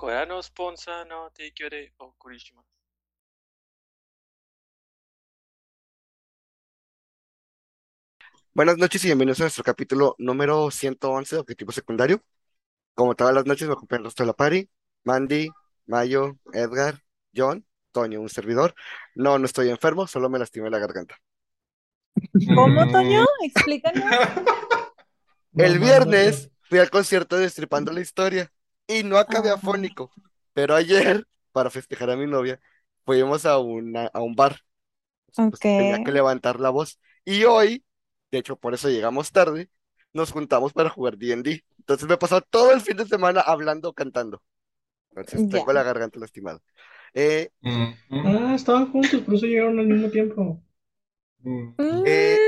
Corano Sponsa no Teikyore eh, o Kurishima. Buenas noches y bienvenidos a nuestro capítulo número 111 de Objetivo Secundario. Como todas las noches, me acompaña el resto la. Mandy, Mayo, Edgar, John, Toño, un servidor. No, no estoy enfermo, solo me lastimé la garganta. ¿Cómo, Toño? Explícanos. el viernes fui al concierto de Destripando la Historia y no acabé Ah. afónico, pero ayer, para festejar a mi novia, fuimos a, una, a un bar. Pues tenía que levantar la voz. Y hoy, de hecho, por eso llegamos tarde, nos juntamos para jugar D&D. Entonces me he pasado todo el fin de semana hablando, cantando. Entonces tengo la garganta lastimada. Eh, Mm, Ah, estaban juntos, por eso llegaron al mismo tiempo. mm. eh,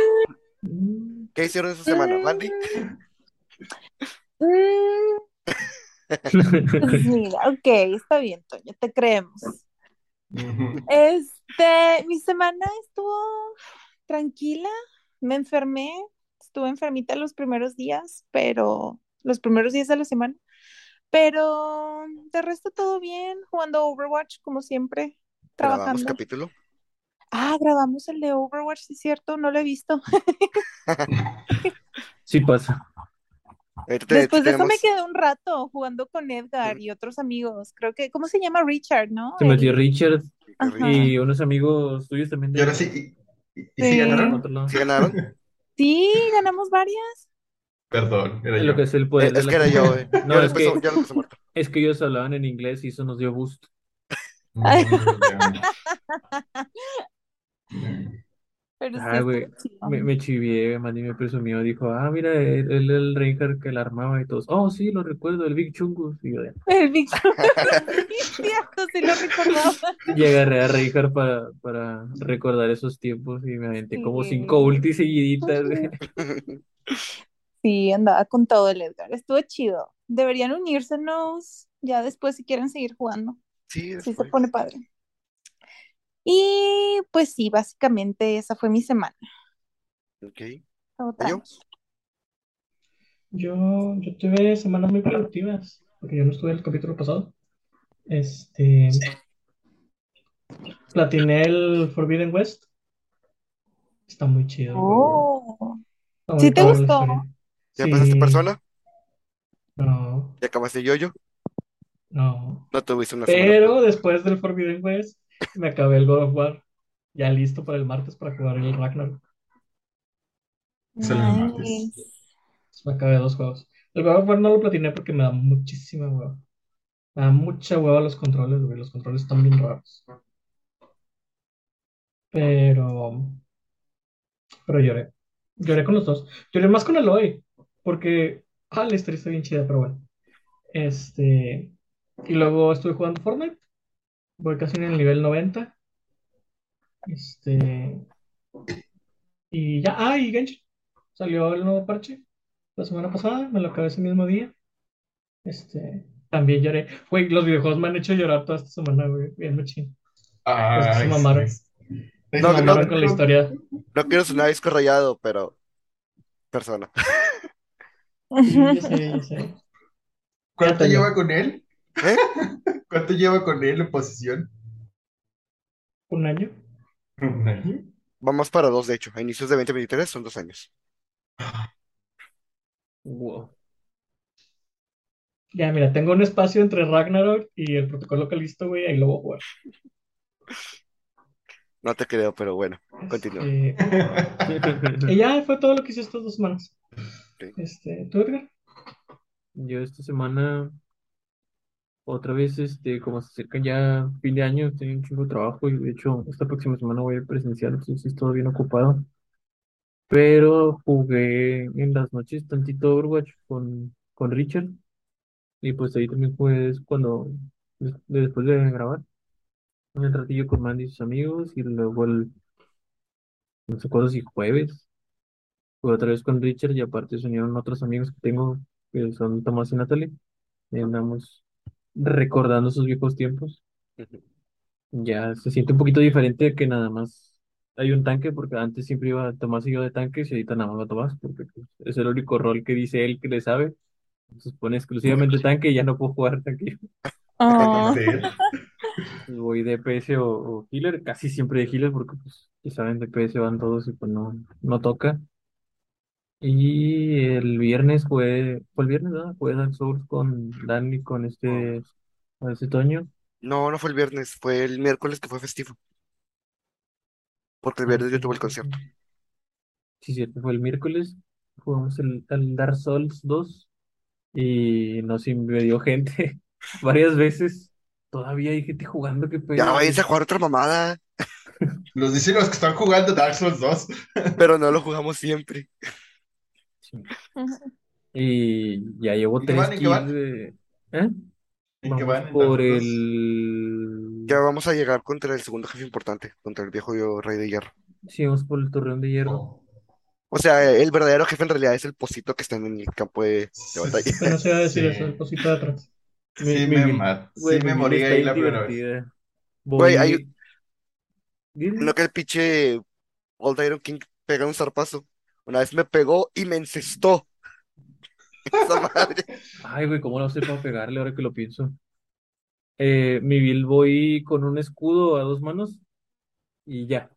Mm, ¿qué hicieron esa semana, Mandy? Mm, pues mira, ok, está bien, Toño, te creemos. Este, mi semana estuvo tranquila, me enfermé, estuve enfermita los primeros días, pero los primeros días de la semana, pero de resto todo bien, jugando Overwatch como siempre, Grabamos trabajando. capítulo. Ah, grabamos el de Overwatch, sí es cierto, no lo he visto. Sí pasa. Ahorita te- Después de eso me quedé un rato jugando con Edgar y otros amigos. Creo que, ¿cómo se llama? Richard, ¿no? Se metió Richard Ajá. y unos amigos tuyos también. Y ahora sí, ¿y, y- y Sí. sí Por ganaron? ¿Sí ganaron? Sí, ganamos varias. Perdón, era Lo yo. que es el poder Eh, es que era yo, eh. No, Ya lo es que, lo es que ellos hablaban en inglés y eso nos dio boost. Pero sí, Ah, güey, me, me chivié, me presumió, dijo, ah, mira, él era el Reinhardt que la armaba y todos, oh, sí, lo recuerdo, el Big Chungus. Y yo, El Big sí lo recordaba. y agarré a Reinhardt para, para recordar esos tiempos y me aventé como cinco ultis seguiditas. Sí, andaba con todo el Edgar. Estuvo chido. Deberían unírsenos ya después si quieren seguir jugando. Sí, Sí, se después. pone padre. Y pues sí, básicamente esa fue mi semana. Ok. ¿Mayo? tranqui. Yo, yo tuve semanas muy productivas, porque yo no estuve el capítulo pasado. Este, platiné el Forbidden West. Está muy chido. Oh. Está muy ¿Sí te gustó? ¿Ya pasaste persona? no, ¿Ya acabaste yo-yo? no. No tuviste una semana. Pero después del Forbidden West, me acabé el God of War. Ya listo para el martes para jugar el Ragnarok. Sale el martes. Nice. Me acabé dos juegos. El God of War no lo platiné porque me da muchísima hueva. Me da mucha hueva los controles, güey. Los controles están bien raros. Pero, pero lloré. Lloré con los dos. Lloré más con Aloy. Porque, ah, la historia está bien chida, pero bueno. Este, y luego estuve jugando Fortnite. Voy casi en el nivel 90. Este, y ya, ah, y Genshin. Salió el nuevo parche la semana pasada, me lo acabé ese mismo día. Este, también lloré. Güey, los videojuegos me han hecho llorar toda esta semana, güey. Bien machín. Es que se mamaron. Se No, no, con la historia. No quiero sonar disco rayado, pero persona. Sí, yo sé, yo sé. ¿Cuánto lleva con él? ¿Eh? ¿Cuánto lleva con él en posición? Un año. ¿Un año? Vamos para dos, de hecho. A inicios de 2023 son dos años. Wow. Ya, mira, tengo un espacio entre Ragnarok y el protocolo Calisto, güey, ahí lo voy a jugar. No te creo, pero bueno, continúa. Este, y ya fue todo lo que hice estas dos semanas. Este, ¿tú, Edgar? Yo esta semana, otra vez, este, como se acerca ya fin de año, tengo un chingo de trabajo y de hecho esta próxima semana voy a ir presencial, entonces estoy bien ocupado. Pero jugué en las noches tantito Overwatch con, con Richard y pues ahí también fue cuando, des- después de grabar, un ratillo con Mandy y sus amigos y luego el, no sé cuándo si jueves, fue otra vez con Richard y aparte se unieron otros amigos que tengo que son Tomás y Natalie. Y andamos recordando esos viejos tiempos. Ujú. Ya se siente un poquito diferente que nada más hay un tanque, porque antes siempre iba Tomás y yo de tanques y ahorita nada más va Tomás, porque pues, es el único rol que dice él que le sabe. Entonces pone exclusivamente tanque y ya no puedo jugar tanque. Oh, Ser. Voy DPS o, o healer, casi siempre de healer porque pues ya saben, DPS van todos y pues no, no toca. Y el viernes fue, fue el viernes, ¿no? Fue Dark Souls con Dani, con este, con este Toño. No, no fue el viernes, fue el miércoles que fue festivo. Porque el viernes yo tuve el concierto. Sí, cierto, fue el miércoles. Jugamos el, el Dark Souls 2 y nos invadió gente varias veces. Todavía hay gente jugando, qué Ya pena. váyanse a jugar otra mamada, Los dicen los que están jugando Dark Souls 2. pero no lo jugamos siempre. Sí. Y ya llevo ¿En qué tres van? ¿En qué van? kills de... ¿Eh? ¿En qué Vamos van en por el... Ya vamos a llegar contra el segundo jefe importante, contra el viejo rey de hierro. Sí, vamos por el Torreón de Hierro. Oh. O sea, el verdadero jefe en realidad es el pocito que está en el campo de, de batalla. Pero no se va a decir Sí. eso, el cosito de atrás. Sí Mi- me, Güey, sí me morí ahí la primera vez. divertida. Güey, Voy... hay- Dime. No que el pinche Old Iron King pega un zarpazo. Una vez me pegó y me encestó. Esa madre. Ay, güey, ¿cómo no sé para pegarle ahora que lo pienso? Eh, mi build voy con un escudo a dos manos y ya.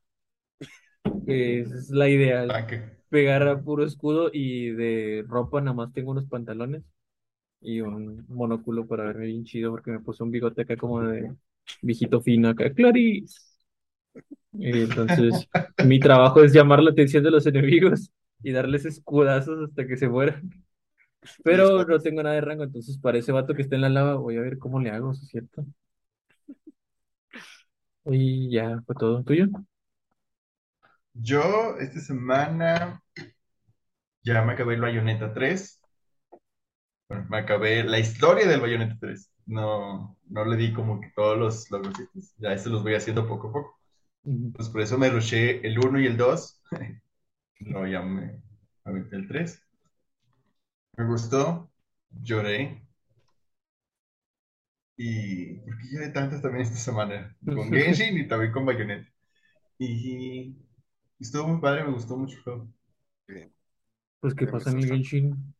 Esa es la idea, Tanque. pegar a puro escudo y de ropa nada más tengo unos pantalones y un monóculo para verme bien chido porque me puse un bigote acá como de viejito fino acá, Clarice. Entonces mi trabajo es llamar la atención de los enemigos y darles escudazos hasta que se mueran. Pero no tengo nada de rango, entonces para ese vato que está en la lava voy a ver cómo le hago, ¿sí es cierto? Y ya fue todo tuyo. Yo esta semana ya me acabé el Bayonetta 3. Bueno, me acabé la historia del Bayonetta 3. No, no le di como que todos los logrositos. Ya estos los voy haciendo poco a poco. Pues por eso me rushé el 1 y el 2. Luego ya me aventé el 3. Me gustó, lloré. Y porque lloré tantas también esta semana. Con Genshin y también con Bayonetta. Y estuvo muy padre, me gustó mucho el juego. Pues qué Me pasa en el. Genshin.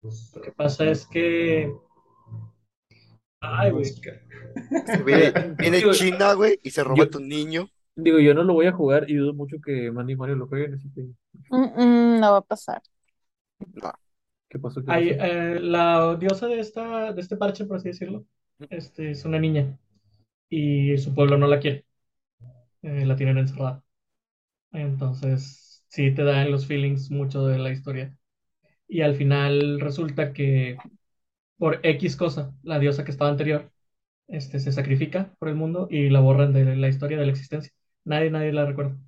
Pues, Lo que pasa es que. Ay, güey. Viene, viene Digo, China, güey, y se roba yo- a tu niño. Digo, yo no lo voy a jugar y dudo mucho que Mandy y Mario lo jueguen, así que mm, mm, no va a pasar. ¿qué pasó? ¿Qué Hay, pasó? eh, la diosa de esta, de este parche, por así decirlo, este, es una niña. Y su pueblo no la quiere. Eh, la tienen encerrada. Entonces, sí te dan los feelings mucho de la historia. Y al final resulta que por X cosa, la diosa que estaba anterior, este, se sacrifica por el mundo y la borran de la historia de la existencia. Nadie, nadie la recuerda.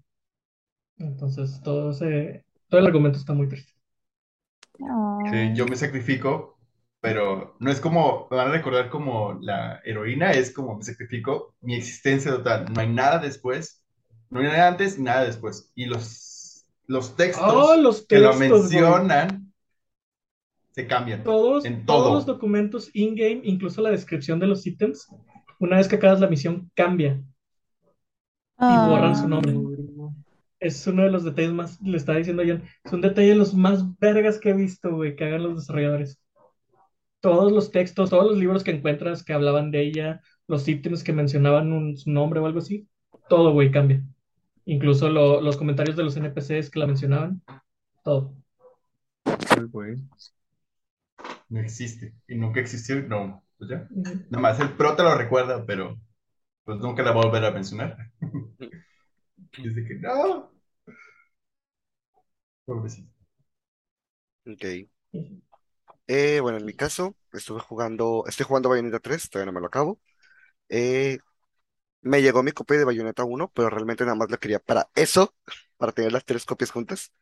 Entonces, todo ese, todo el argumento está muy triste. que yo me sacrifico, pero no es como, me van a recordar como la heroína, es como me sacrifico mi existencia total. No hay nada después, no hay nada antes nada después. Y los, los textos Oh, los que lo textos, mencionan se cambian. Todos, En todos todo. los documentos in-game, incluso la descripción de los ítems, una vez que acabas la misión, cambia. Ah, borran su nombre. Es uno de los detalles más, le estaba diciendo a John, es un detalle de los más vergas que he visto, güey, que hagan los desarrolladores. Todos los textos, todos los libros que encuentras que hablaban de ella, los ítems que mencionaban un- su nombre o algo así, todo, güey, cambia. Incluso lo- los comentarios de los NPCs que la mencionaban, todo. Güey. No existe. Y nunca existió, y no. Pues ya. Nada más el pro te lo recuerda, pero pues nunca la va a volver a mencionar. Dice que no. Pobrecito. Ok. Eh, bueno, en mi caso, estuve jugando, estoy jugando Bayonetta 3, todavía no me lo acabo. Eh, me llegó mi copia de Bayonetta 1, pero realmente nada más la quería para eso, para tener las tres copias juntas.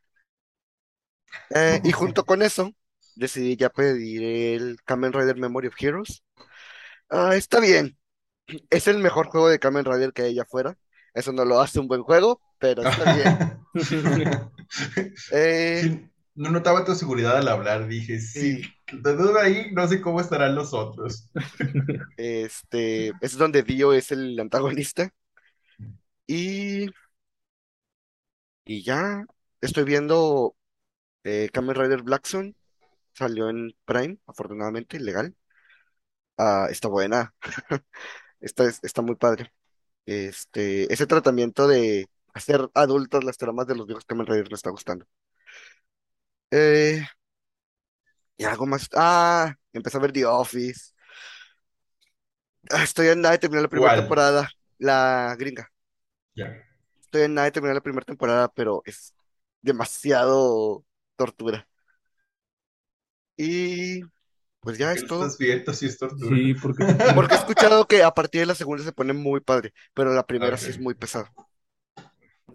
Eh, y junto con eso, decidí ya pedir el Kamen Rider Memory of Heroes. Ah, está bien, es el mejor juego de Kamen Rider que hay afuera. Eso no lo hace un buen juego, pero está bien. Eh, no notaba tu seguridad al hablar, dije, sí, de duda ahí, no sé cómo estarán los otros. Este, es donde Dio es el antagonista. Y, y ya estoy viendo eh, Kamen Rider Black Sun. Salió en Prime, afortunadamente, legal. Ah, está buena. Está, está muy padre. Este, ese tratamiento de hacer adultas las tramas de los viejos Kamen Rider me está gustando. Eh, y algo más. Ah, empecé a ver The Office. Ah, estoy en nada de terminar la primera ¿Cuál? temporada, la gringa. Ya. Estoy en nada de terminar la primera temporada, pero es demasiado tortura. Y pues ya ¿Qué es todo. estás viendo si es tortura? Sí, porque Porque he escuchado que a partir de la segunda se pone muy padre, pero la primera sí es muy pesada.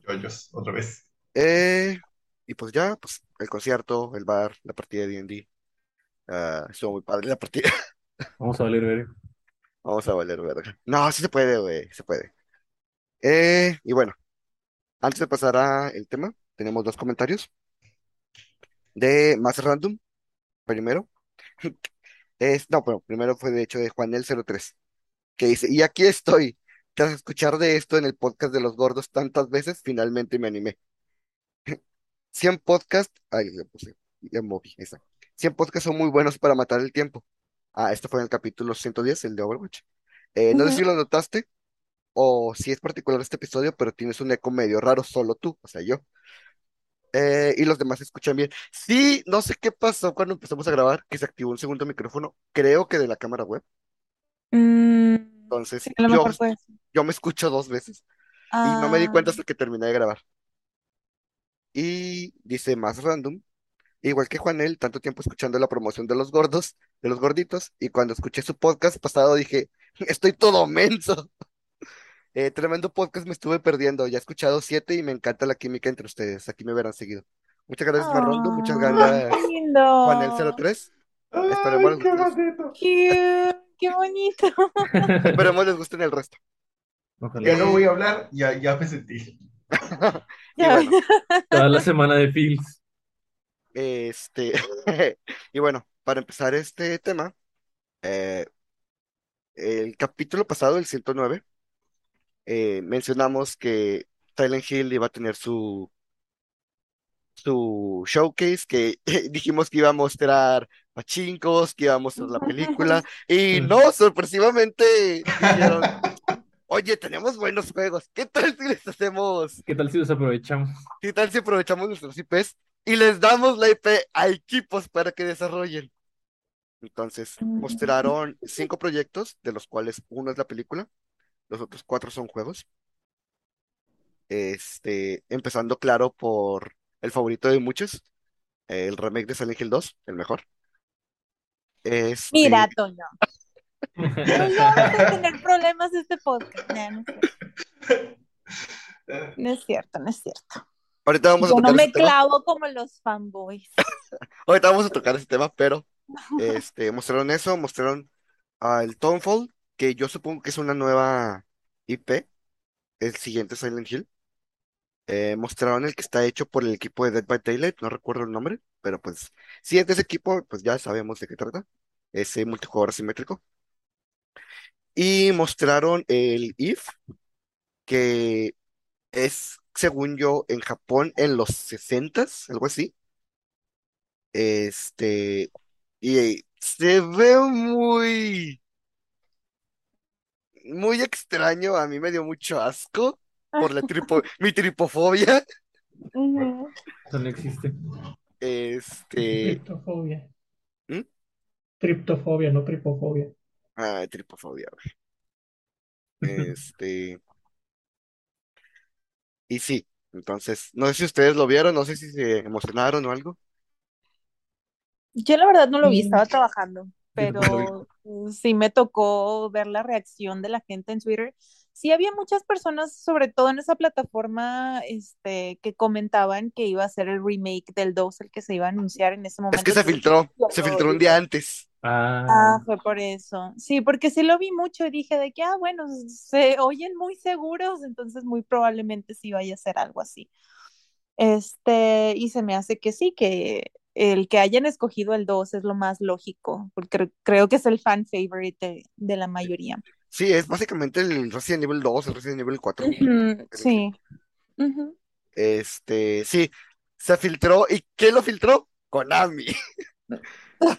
Yoyos, otra vez. Eh, y pues ya, pues el concierto, el bar, la partida de D&D. Ah, estuvo muy padre la partida. vamos a valer ver. Vamos a valer verga. No, sí se puede, güey, se puede. Eh, y bueno, antes de pasar al tema, tenemos dos comentarios de más random. Primero, es, no, pero primero fue de hecho de Juanel03, que dice, y aquí estoy. Tras escuchar de esto en el podcast de los gordos tantas veces, finalmente me animé. 100 podcasts, ay, le puse, le moví, esa. 100 podcasts son muy buenos para matar el tiempo. Ah, esto fue en el capítulo 110, el de Overwatch. Eh, no sé si lo notaste o si es particular este episodio, pero tienes un eco medio raro, solo tú, o sea, yo. Eh, y los demás se escuchan bien. Sí, no sé qué pasó cuando empezamos a grabar, que se activó un segundo micrófono, creo que de la cámara web. Mm, Entonces, sí, a lo yo, mejor fue eso. yo me escucho dos veces y no me di Ah, cuenta hasta que terminé de grabar. Y dice más random, igual que Juanel, tanto tiempo escuchando la promoción de los gordos, de los gorditos, y cuando escuché su podcast pasado dije, estoy todo menso. Eh, tremendo podcast me estuve perdiendo, ya he escuchado siete y me encanta la química entre ustedes, aquí me verán seguido. Muchas gracias, Marrondo, muchas ah, gracias, qué lindo. Juanel03. Esperemos ¡Ay, les qué guste, bonito! Cute, qué bonito. esperemos les gusten el resto. Ojalá. Ya no voy a hablar, ya, ya me sentí. Ya. bueno, Toda la semana de Fields. este, y bueno, para empezar este tema, eh, el capítulo pasado, el 109, eh, mencionamos que Silent Hill iba a tener su, su showcase, que dijimos que iba a mostrar pachincos, que iba a mostrar la película, y no, sorpresivamente dijeron, oye, tenemos buenos juegos, ¿qué tal si les hacemos, ¿Qué tal si los aprovechamos? qué tal si aprovechamos nuestros IPs y les damos la IP a equipos para que desarrollen? Entonces, mostraron cinco proyectos, de los cuales uno es la película, los otros cuatro son juegos. Este, empezando claro por el favorito de muchos, el remake de Silent Hill 2, el mejor. Este, Mira, Toño. No vamos a tener problemas este podcast. No, no es cierto. No es cierto, no es cierto. ahorita vamos a Yo no tocar me ese tema, clavo como los fanboys. ahorita vamos a tocar ese tema, pero este, mostraron eso, mostraron al Townfall, que yo supongo que es una nueva IP, el siguiente Silent Hill. Eh, mostraron el que está hecho por el equipo de Dead by Daylight, no recuerdo el nombre, pero pues si es de ese equipo, pues ya sabemos de qué trata, ese multijugador asimétrico. Y mostraron el If, que es, según yo, en Japón en los 60s, algo así. Este, y se ve muy, muy extraño, a mí me dio mucho asco por la tripo, mi tripofobia. Eso no existe. Este, Triptofobia. ¿Mm? Triptofobia, no tripofobia. ah, tripofobia, güey. Este, y sí, entonces, no sé si ustedes lo vieron, no sé si se emocionaron o algo. Yo la verdad no lo vi, Mm. estaba trabajando, Pero sí me tocó ver la reacción de la gente en Twitter. Sí había muchas personas, sobre todo en esa plataforma, este, que comentaban que iba a ser el remake del 2, el que se iba a anunciar en ese momento. Es que se filtró, se filtró un día antes. Ah, Ah, fue por eso. Sí, porque sí lo vi mucho y dije de que, ah, bueno, se oyen muy seguros, entonces muy probablemente sí vaya a ser algo así. Este, y se me hace que sí, que el que hayan escogido el 2 es lo más lógico, porque cre- creo que es el fan favorite de, de la mayoría. Sí, es básicamente el Resident Evil 2, el Resident Evil 4. Ujú, sí. Este, sí, se filtró. ¿Y qué lo filtró? Konami.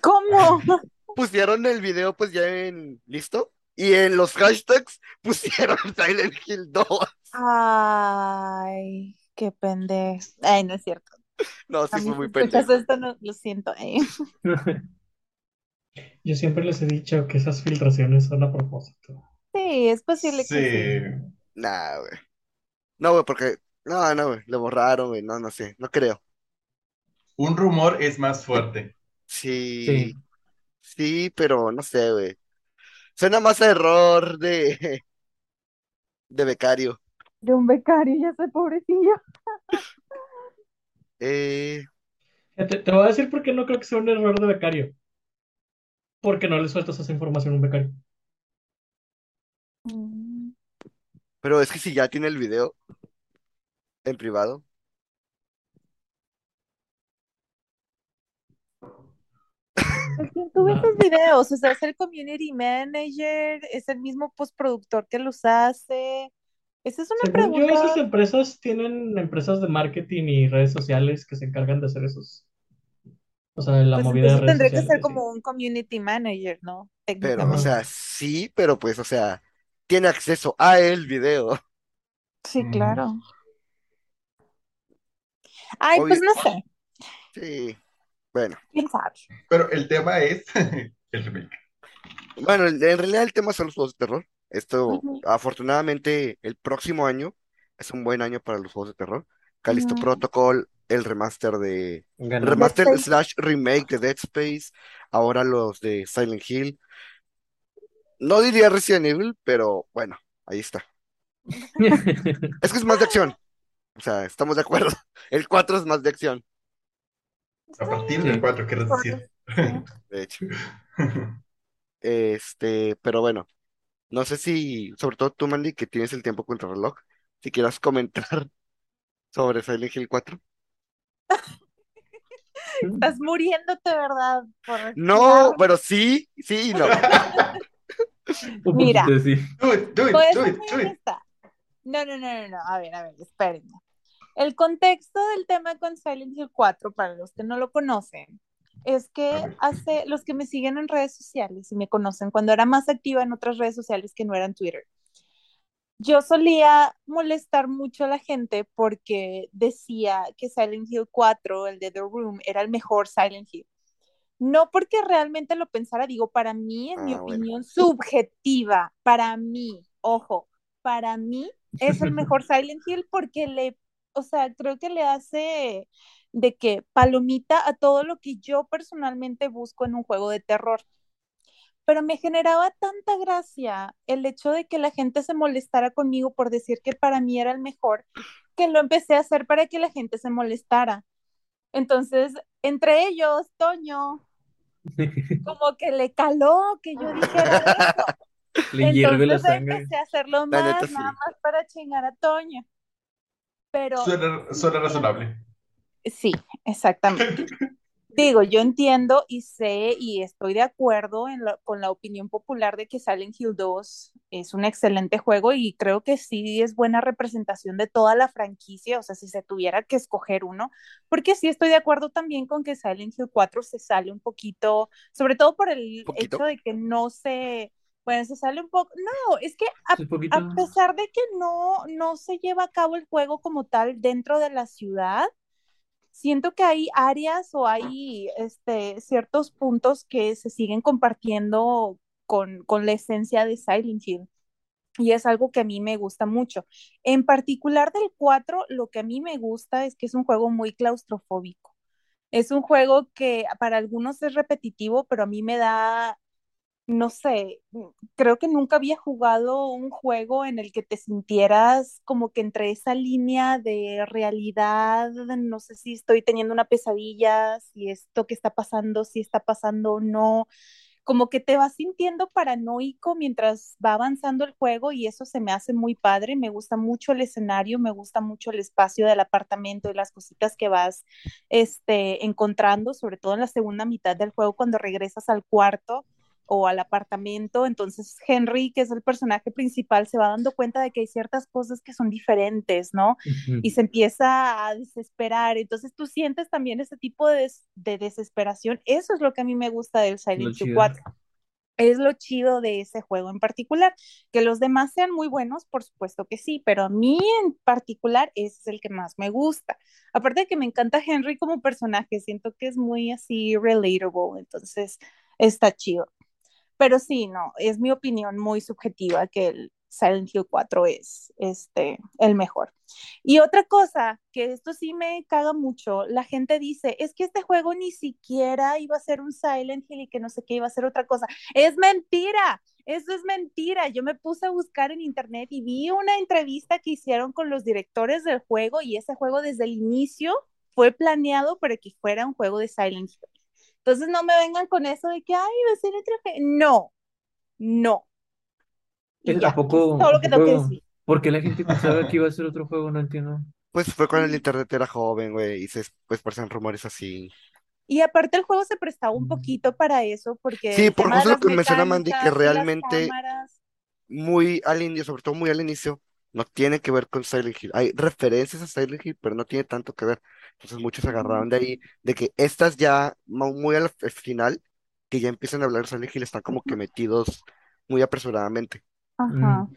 ¿Cómo? Pusieron el video pues ya en listo y en los hashtags pusieron Silent Hill 2. Ay, qué pendejo. Ay, no es cierto. No, sí fue muy escuchas pendejo. esto, no, lo siento. eh. Yo siempre les he dicho que esas filtraciones son a propósito. Sí, es posible que sí. Sí. Nah, güey. No, güey, porque no, no, güey, lo borraron, güey, no, no sé, no creo. Un rumor es más fuerte. Sí, Sí. sí, pero no sé, güey. Suena más a error de de becario. De un becario, ya sé, pobrecillo. Eh, Te, te voy a decir por qué no creo que sea un error de becario. Porque no le sueltas esa información a un becario. Pero es que si ya tiene el video en privado. ¿quién tuvo No. esos videos? O sea, es el community manager, es el mismo postproductor que los hace. Esa es una Según yo, pregunta. esas empresas tienen empresas de marketing y redes sociales que se encargan de hacer esos. O sea, la Pues movida de redes tendría que sociales. ser como un community manager, ¿no? Pero, o sea, sí, pero pues, o sea, tiene acceso a el video. Sí, Mm. claro. Ay, pues no sé, sí. Bueno, quién sabe. Pero el tema es el remake. bueno, en realidad el tema son los juegos de terror. Esto, Ujú, afortunadamente, el próximo año es un buen año para los juegos de terror. Callisto ujú. Protocol, el remaster de. Dead remaster Space. slash remake de Dead Space, ahora los de Silent Hill. No diría Resident Evil, pero bueno, ahí está. Es que es más de acción. O sea, estamos de acuerdo. El 4 es más de acción, A partir Sí. del 4, quieres decir. sí. de hecho. Este, pero bueno, no sé si, sobre todo tú, Mandy, que tienes el tiempo contra reloj, si quieras comentar sobre Silent Hill 4. Estás muriéndote, ¿verdad? Por No, respirar. pero sí, sí y no. Un Mira. poquito sí. Do it, do it, a do ser it, muy do it. honesta. No, no, no, no, no. A ver, a ver, espérenme. El contexto del tema con Silent Hill 4, para los que no lo conocen, es que hace los que me siguen en redes sociales y me conocen cuando era más activa en otras redes sociales que no eran Twitter. Yo solía molestar mucho a la gente porque decía que Silent Hill 4, el de The Room, era el mejor Silent Hill. No porque realmente lo pensara, digo, para mí, en mi Ah, bueno. opinión subjetiva, para mí, ojo, para mí es el mejor Silent Hill porque le, o sea, creo que le hace de que palomita a todo lo que yo personalmente busco en un juego de terror. Pero me generaba tanta gracia el hecho de que la gente se molestara conmigo por decir que para mí era el mejor, que lo empecé a hacer para que la gente se molestara. Entonces, entre ellos, Toño, como que le caló que yo dijera eso. Le la Entonces sangre. empecé a hacerlo La más, neta, sí. nada más para chingar a Toño. Pero Suena, suena razonable. Sí, exactamente. Digo, yo entiendo y sé y estoy de acuerdo en la- con la opinión popular de que Silent Hill 2 es un excelente juego y creo que sí es buena representación de toda la franquicia, o sea, si se tuviera que escoger uno, porque sí estoy de acuerdo también con que Silent Hill 4 se sale un poquito, sobre todo por el ¿Poquito? hecho de que no se, bueno, se sale un poco, no, es que a a pesar de que no, no se lleva a cabo el juego como tal dentro de la ciudad, siento que hay áreas o hay este, ciertos puntos que se siguen compartiendo con, con la esencia de Silent Hill. Y es algo que a mí me gusta mucho. En particular del 4, lo que a mí me gusta es que es un juego muy claustrofóbico. Es un juego que para algunos es repetitivo, pero a mí me da no sé, creo que nunca había jugado un juego en el que te sintieras como que entre esa línea de realidad, no sé si estoy teniendo una pesadilla, si esto que está pasando, si está pasando o no, como que te vas sintiendo paranoico mientras va avanzando el juego y eso se me hace muy padre, me gusta mucho el escenario, me gusta mucho el espacio del apartamento y las cositas que vas este, encontrando, sobre todo en la segunda mitad del juego cuando regresas al cuarto o al apartamento, entonces Henry, que es el personaje principal, se va dando cuenta de que hay ciertas cosas que son diferentes, ¿no? Y se empieza a desesperar, entonces tú sientes también ese tipo de, de desesperación, eso es lo que a mí me gusta del Silent Hill 4 es lo chido de ese juego en particular. Que los demás sean muy buenos, por supuesto que sí, pero a mí en particular ese es el que más me gusta. Aparte de que me encanta Henry como personaje, siento que es muy así relatable, entonces está chido. Pero sí, no, es mi opinión muy subjetiva que el, Silent Hill 4 es este, el mejor. Y otra cosa, que esto sí me caga mucho, la gente dice, es que este juego ni siquiera iba a ser un Silent Hill y que no sé qué iba a ser otra cosa. Es mentira, eso es mentira. Yo me puse a buscar en internet y vi una entrevista que hicieron con los directores del juego y ese juego desde el inicio fue planeado para que fuera un juego de Silent Hill. Entonces no me vengan con eso de que, ay, va a ser otro... No, no y tampoco, todo lo que tengo que decir. ¿Por qué la gente pensaba que iba a ser otro juego? No entiendo. Pues fue cuando el internet era joven, güey, y se pues parecen rumores así. Y aparte el juego se prestaba un poquito para eso, porque... Sí, por eso lo que menciona Mandy, que realmente muy al inicio, sobre todo muy al inicio, no tiene que ver con Silent Hill. Hay referencias a Silent Hill, pero no tiene tanto que ver. Entonces muchos se agarraron de ahí, de que estas ya muy al final, que ya empiezan a hablar de Silent Hill, están como que metidos muy apresuradamente. Ajá. Mm.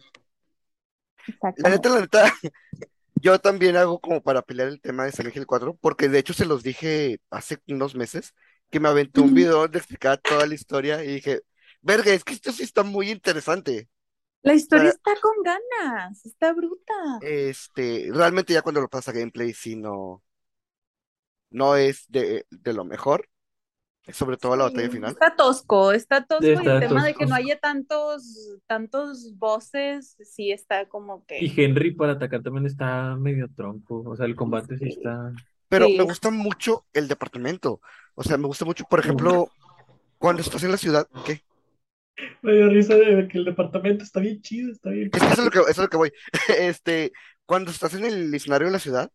La neta, la neta, yo también hago como para pelear el tema de Silent Hill 4, porque de hecho se los dije hace unos meses, que me aventé un video donde explicaba toda la historia y dije, verga, es que esto sí está muy interesante. La historia está con ganas, está bruta. Este, realmente ya cuando lo pasa gameplay, sí no, no es de, de lo mejor, sobre todo la batalla final. Está tosco, está tosco y el tema de que no haya tantos, tantos voces, sí está como que. Y Henry para atacar también está medio tronco, o sea, el combate sí está. Pero me gusta mucho el departamento, o sea, me gusta mucho, por ejemplo, cuando estás en la ciudad, ¿qué? Me dio risa de que el departamento está bien chido, está bien. eso es lo que, eso es lo que voy. Este, cuando estás en el escenario de la ciudad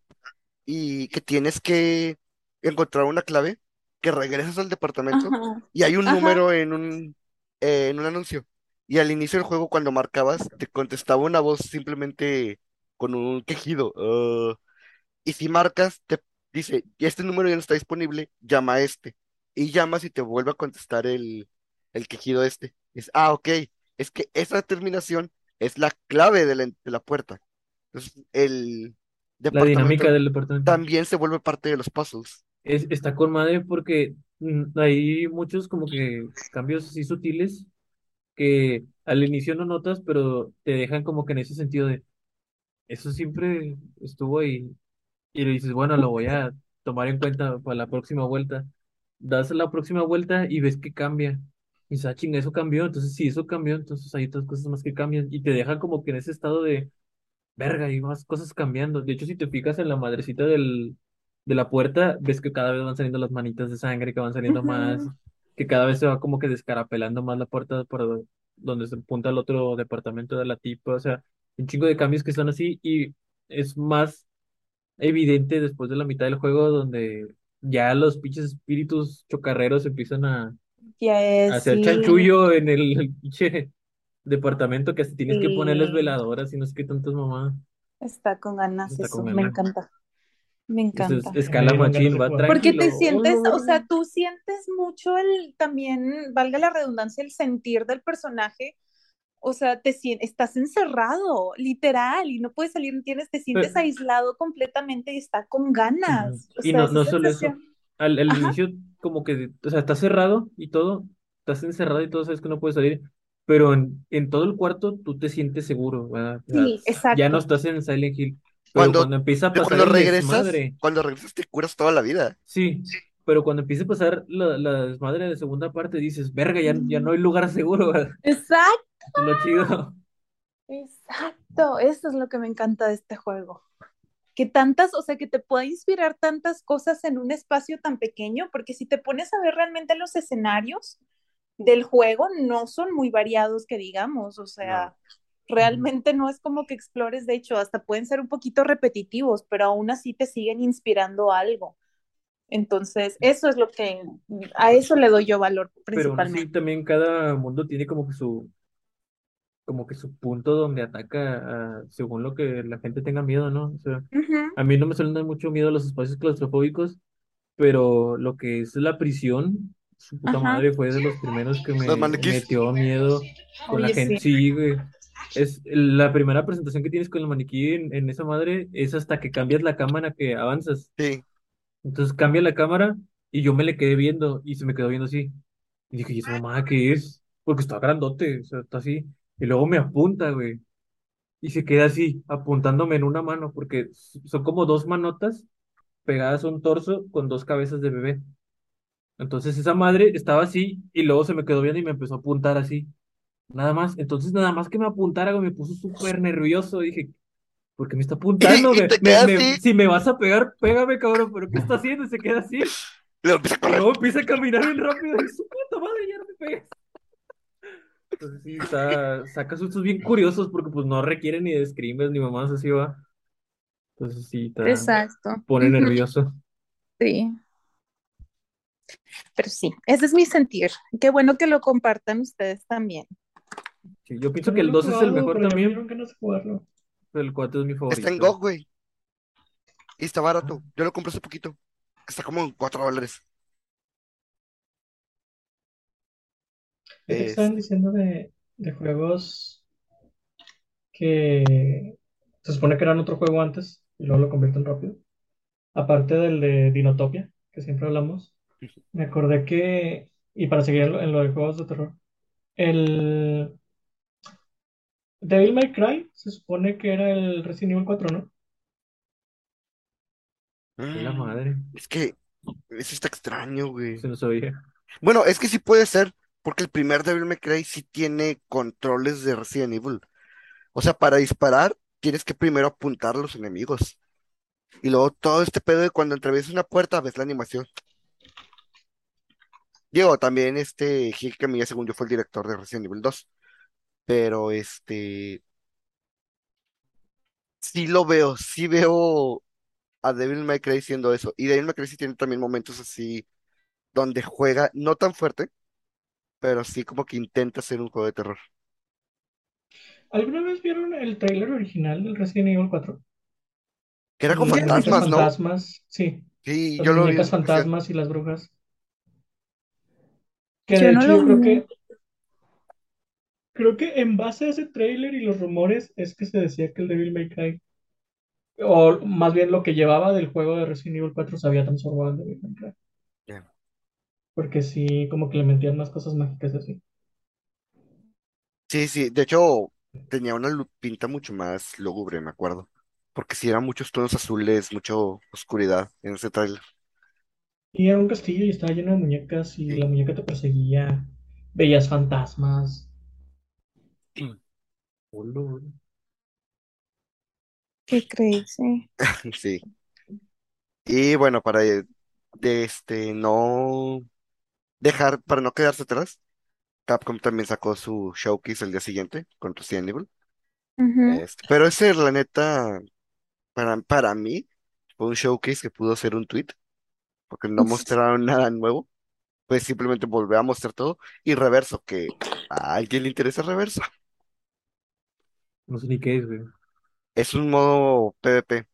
y que tienes que encontrar una clave que regresas al departamento y hay un número en un, eh, en un anuncio. Y al inicio del juego, cuando marcabas, te contestaba una voz simplemente con un quejido. Ah". y si marcas, te dice, este número ya no está disponible, llama a este. Y llamas y te vuelve a contestar el, el quejido este. Es, ah, ok, es que esa terminación es la clave de la, de la puerta. Entonces, el la dinámica del departamento también se vuelve parte de los puzzles es, está con madre porque mm, hay muchos como que cambios así sutiles que al inicio no notas, pero te dejan como que en ese sentido de eso siempre estuvo ahí y le dices, bueno, lo voy a tomar en cuenta para la próxima vuelta. Das la próxima vuelta y ves que cambia. Y dices, ah, chinga, eso cambió. Entonces, si eso cambió, entonces hay otras cosas más que cambian. Y te deja como que en ese estado de verga y más cosas cambiando. De hecho, si te fijas en la madrecita del, de la puerta, ves que cada vez van saliendo las manitas de sangre, que van saliendo más, que cada vez se va como que descarapelando más la puerta por donde se apunta el otro departamento de la tipa, o sea, un chingo de cambios que son así y es más evidente después de la mitad del juego donde ya los pinches espíritus chocarreros empiezan a, hacer chanchullo en el, pinche departamento que hasta tienes que ponerles veladoras y no sé qué tantas mamás. Está con ganas eso, me encanta. Me encanta. escala machín, va Porque te sientes, o sea, tú sientes mucho el también, valga la redundancia, el sentir del personaje. O sea, te estás encerrado, literal, y no puedes salir, tienes, te sientes aislado completamente y está con ganas. y no, no solo eso, al, inicio como que, o sea, estás cerrado y todo, estás encerrado y todo, sabes que no puedes salir, pero en, en todo el cuarto tú te sientes seguro, ¿verdad? Sí, exacto. Ya no estás en Silent Hill cuando, empieza a pasar cuando regresas, cuando regresas te curas toda la vida. Sí, pero cuando empieza a pasar la, la desmadre de segunda parte, dices, verga, ya, ya no hay lugar seguro. Exacto. Lo chido. Exacto, eso es lo que me encanta de este juego. Que tantas, o sea, que te pueda inspirar tantas cosas en un espacio tan pequeño, porque si te pones a ver realmente los escenarios del juego, no son muy variados que digamos, o sea, realmente no es como que explores, de hecho, hasta pueden ser un poquito repetitivos, pero aún así te siguen inspirando algo. Entonces, eso es lo que, a eso le doy yo valor Pero aún así principalmente. también cada mundo tiene como que su, como que su punto donde ataca a- según lo que la gente tenga miedo, ¿no? O sea, Ujú, a mí no me suelen dar mucho miedo los espacios claustrofóbicos, pero lo que es la prisión, su puta Ajá. madre fue de los primeros que me metió miedo con la gente. sí. Sí, güey. Es la primera presentación que tienes con el maniquí en, en esa madre es hasta que cambias la cámara que avanzas. Sí. Entonces cambia la cámara y yo me le quedé viendo y se me quedó viendo así. Y dije, ¿y esa mamá qué es? Porque está grandote, o sea, está así. Y luego me apunta, güey. Y se queda así, apuntándome en una mano, porque son como dos manotas pegadas a un torso con dos cabezas de bebé. Entonces esa madre estaba así y luego se me quedó viendo y me empezó a apuntar así. Nada más. Entonces nada más que me apuntara, güey, me puso súper nervioso. Dije, ¿por qué me está apuntando? Me- si me vas a pegar, pégame, cabrón. ¿Pero qué está haciendo? Y se queda así. Luego empieza a Y correr. luego empieza a caminar bien rápido y su puta madre, ya no me pegues. Entonces sí, está, saca sustos bien curiosos porque pues no requiere ni de screamers ni mamás así va. Entonces sí, está, Exacto. pone nervioso. Sí, pero sí, ese es mi sentir. Qué bueno que lo compartan ustedes también. Sí, yo pienso que el lo he 2 es el mejor pero también, jugarlo. pero el 4 es mi Está en favorito. GOG, güey. Y está barato. Yo lo compré hace poquito. Está como en 4 dólares. ¿Qué te Es- estaban diciendo de, de juegos que se supone que eran otro juego antes y luego lo convierten rápido? Aparte del de Dinotopia, que siempre hablamos, me acordé que, y para seguir en lo, en lo de juegos de terror, el Devil May Cry se supone que era el Resident Evil 4, ¿no? La Mm, madre, Es que eso está extraño, güey. se lo sabía. Bueno, es que sí puede ser, porque el primer Devil May Cry sí tiene controles de Resident Evil. O sea, para disparar tienes que primero apuntar a los enemigos. Y luego todo este pedo de cuando atraviesas una puerta ves la animación. Digo, también este Hideki Kamiya, según yo, fue el director de Resident Evil 2. Pero este sí lo veo, sí veo a Devil May Cry siendo eso. Y Devil May Cry sí tiene también momentos así donde juega, no tan fuerte, pero sí como que intenta hacer un juego de terror. ¿Alguna vez vieron el tráiler original del Resident Evil 4? Que era con las fantasmas, ¿no? fantasmas, sí, Sí, las yo lo vi. especial. fantasmas y las brujas. Que Yo de no hecho lo yo creo que creo que en base a ese tráiler y los rumores es que se decía que el Devil May Cry, o más bien lo que llevaba del juego de Resident Evil 4 se había transformado en Devil May Cry. Porque sí, como que le metían más cosas mágicas así. Sí, sí, de hecho tenía una lu- pinta mucho más lúgubre, me acuerdo. Porque sí eran muchos tonos azules, mucha oscuridad en ese tráiler. Y era un castillo y estaba lleno de muñecas y Sí. la muñeca te perseguía, veías fantasmas. Hola. ¿Qué crees? Sí. Sí. Y bueno, para eh, de este no dejar, para no quedarse atrás, Capcom también sacó su showcase el día siguiente con Resident Evil. Este, pero ese, la neta, para, para mí, fue un showcase que pudo ser un tweet, porque no mostraron nada nuevo. Pues simplemente volver a mostrar todo. Y Reverso, que a alguien le interesa Reverso. No sé ni qué es, güey. Es un modo PvP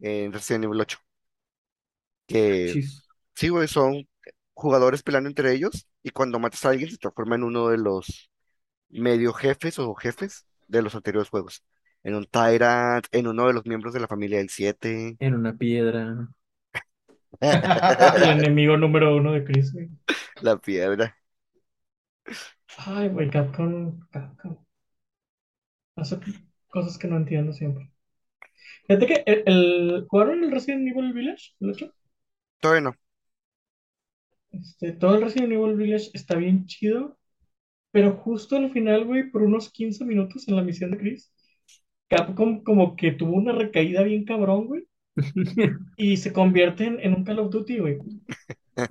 en Resident Evil 8. Que Chis. sí, güey, son jugadores peleando entre ellos. Y cuando matas a alguien se transforma en uno de los medio jefes o jefes de los anteriores juegos. En un Tyrant, en uno de los miembros de la familia del 7. En una piedra. El enemigo número uno de Chris, güey. La piedra. Ay, güey, Capcom, Capcom. Hace cosas que no entiendo siempre. Fíjate que el, el- ¿jugaron el Resident Evil Village? ¿El 8? Todavía no. Este, todo el Resident Evil Village está bien chido, pero justo al final, güey, por unos 15 minutos en la misión de Chris, Capcom como que tuvo una recaída bien cabrón, güey, y se convierte en, en un Call of Duty, güey.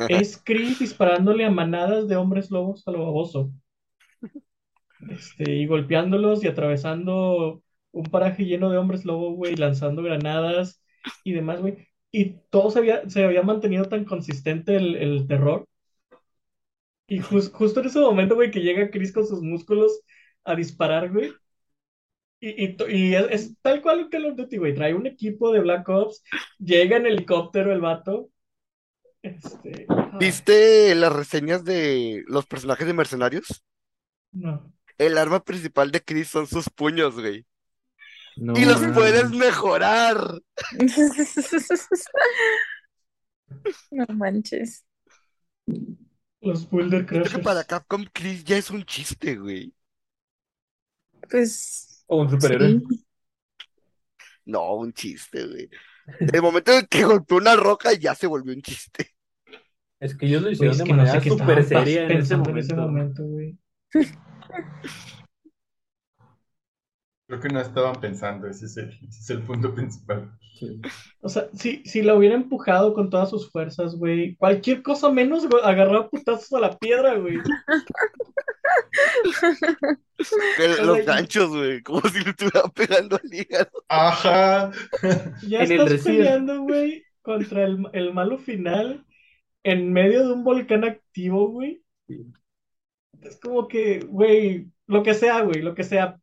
Es Chris disparándole a manadas de hombres lobos a lo baboso. Este, y golpeándolos y atravesando un paraje lleno de hombres lobo, güey, lanzando granadas y demás, güey. Y todo se había, se había mantenido tan consistente el, el terror. Y jus- justo en ese momento, güey, que llega Chris con sus músculos a disparar, güey. Y, y, y es, es tal cual un Call of Duty, güey. Trae un equipo de Black Ops, llega en helicóptero el vato. Este, ah, ¿Viste las reseñas de los personajes de mercenarios? no. El arma principal de Chris son sus puños, güey. No, Y los man. puedes mejorar. No manches. Los Boulder Creo que para Capcom Chris ya es un chiste, güey. Pues O un superhéroe. sí. No, un chiste, güey. El momento en que golpeó una roca ya se volvió un chiste. Es que ellos lo Güey, hicieron es de que no sé manera qué súper seria en ese en momento, güey. Creo que no estaban pensando, ese es el, ese es el punto principal. Sí. O sea, si, si la hubiera empujado con todas sus fuerzas, güey, cualquier cosa menos agarrar a putazos a la piedra, güey. Los ganchos, güey. Como si le estuviera pegando al hígado. Ajá. Ya En estás peleando, güey, contra el, el malo final en medio de un volcán activo, güey. Sí. Es como que, güey, lo que sea, güey, lo que sea.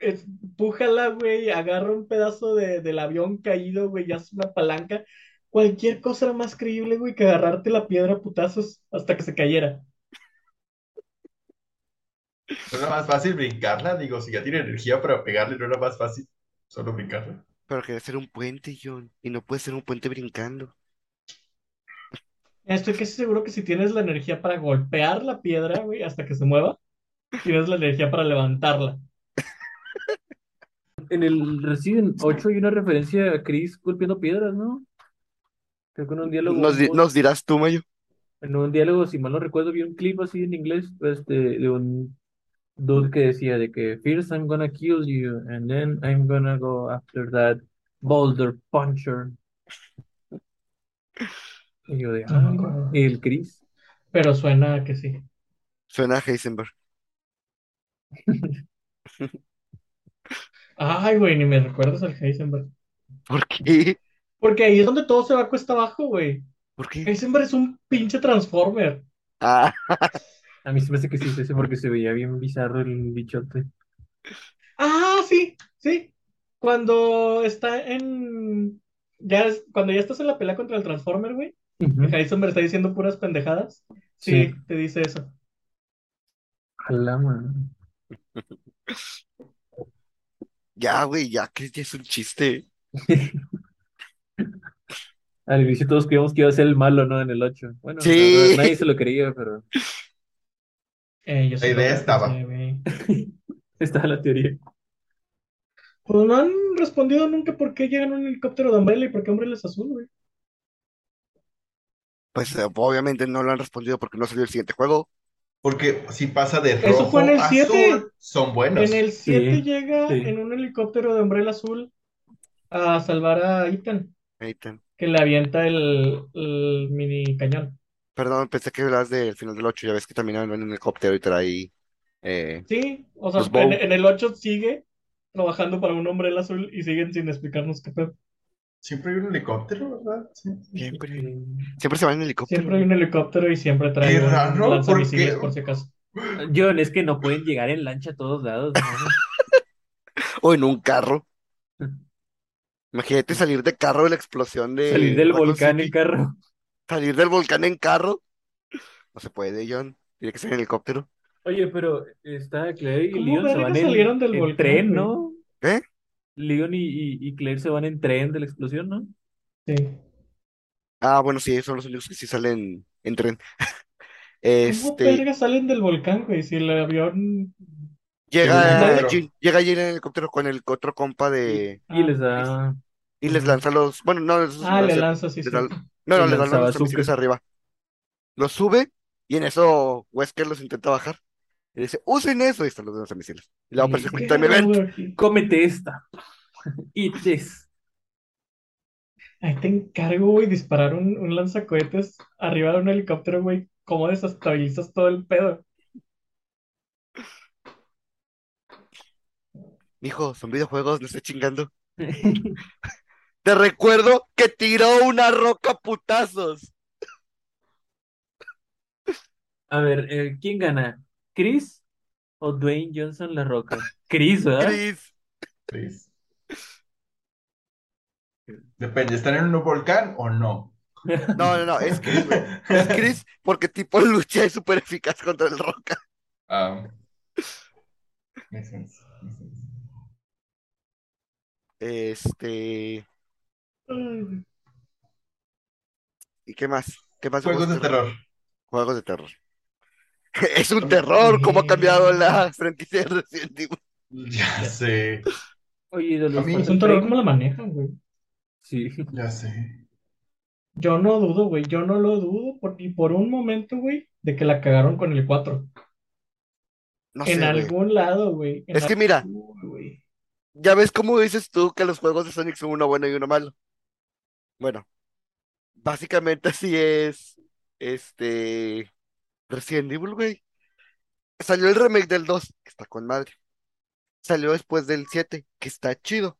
Empújala, güey, agarra un pedazo de, del avión caído, güey, y haz una palanca. Cualquier cosa era más creíble, güey, que agarrarte la piedra a putazos hasta que se cayera. ¿No era más fácil brincarla? Digo, si ya tiene energía para pegarle, ¿no era más fácil solo brincarla? Pero quería hacer un puente, John. Y no puede ser un puente brincando. Estoy casi seguro que si tienes la energía para golpear la piedra, güey, hasta que se mueva, tienes la energía para levantarla. En el Resident 8 hay una referencia a Chris golpeando piedras, ¿no? Creo que en un diálogo, Nos, di- nos dirás tú, Mayo. en un diálogo, si mal no recuerdo, vi un clip así en inglés, este, de un dude que decía de que first I'm gonna kill you and then I'm gonna go after that boulder puncher. Y yo de, ah, y el Chris. Pero suena que sí. Suena a Heisenberg. Ay, güey, ni me recuerdas al Heisenberg. ¿Por qué? Porque ahí es donde todo se va cuesta abajo, güey. ¿Por qué? Heisenberg es un pinche Transformer. Ah, A mí se me hace que sí es ese porque se veía bien bizarro el bichote. Ah, sí, sí. Cuando está en. Ya es- cuando ya estás en la pelea contra el Transformer, güey. Ujú. y Heisenberg está diciendo puras pendejadas. Sí, Sí. te dice eso. A la mano. ya, güey, ya que ya es un chiste. Al inicio todos creíamos que iba a ser el malo, ¿no? En el 8. Bueno, Sí. nadie se lo creía, pero Eh, yo La idea estaba. estaba la teoría. Pues no han respondido nunca por qué llegan en un helicóptero de Umbrella y por qué Umbrella es azul, güey. Pues eh, obviamente no lo han respondido porque no salió el siguiente juego. Porque si pasa de Eso rojo fue en el a 7. azul, son buenos. En el 7 Sí, llega sí. en un helicóptero de Umbrella azul a salvar a Ethan, está. que le avienta el, el mini cañón. Perdón, pensé que hablas del final del 8. Ya ves que también andan en un helicóptero y trae. Eh, Sí, o sea, en el 8 sigue trabajando para un Umbrella azul y siguen sin explicarnos qué pedo. Siempre hay un helicóptero, ¿verdad? Sí. siempre. Sí. Siempre se van en helicóptero. Siempre hay un helicóptero y siempre trae Qué un raro, lanzamisiles porque- por si acaso. John, es que no pueden llegar en lancha a todos lados, ¿no? O en un carro. Imagínate salir de carro de la explosión de Salir del volcán City. en carro. Salir del volcán en carro. No se puede, John. Tiene que ser en helicóptero. Oye, pero está Claire y ¿Cómo Leon se van en, salieron del en volcán, tren? ¿no? ¿Eh? Leon y, y, y Claire se van en tren de la explosión, ¿no? Sí. Ah, bueno, sí, son los únicos que sí salen en tren. ¿Cómo Este, verga salen del volcán, güey? Si el avión. llega, llega Jin en el helicóptero con el otro compa de, Y Ah, les da. y les lanza los, bueno, no, esos Ah, le lanza- sí, les sí. da- no, no, les les los misiles arriba. Los sube y en eso Wesker los intenta bajar. Y dice, usen eso, y están los. Y Sí. Quick ¿Qué Time Event. hago aquí? Cómete esta. Eat this. Ahí te encargo, güey, disparar un, un lanzacohetes arriba de un helicóptero, güey. ¿Cómo desestabilizas todo el pedo? Mijo, son videojuegos, no estoy chingando. Te recuerdo que tiró una roca a putazos. A ver, eh, ¿quién gana? ¿Chris o Dwayne Johnson La Roca? Chris, ¿verdad? Chris. Chris. Depende, ¿están en un volcán o no? No, no, no, es Chris, güey. Es Chris porque tipo lucha es súper eficaz contra el roca. Ah. makes sense, makes sense. Este. Ay, ¿Y qué más? ¿Qué más? Juegos de terror. Juegos de terror. Es un terror cómo ha cambiado la franquicia de Resident Evil. Ya sé, Oye, de los Es un terror cómo la manejan, güey. Sí. ya sé. Yo no dudo, güey. Yo no lo dudo por, ni por un momento, güey, de que la cagaron con el 4. No en sé, güey. algún lado, güey. en Es que mira. güey. Ya ves cómo dices tú que los juegos de Sonic son uno bueno y uno malo. Bueno, básicamente así es. Este. Resident Evil, güey. Salió el remake del 2, que está con madre. Salió después del 7, que está chido.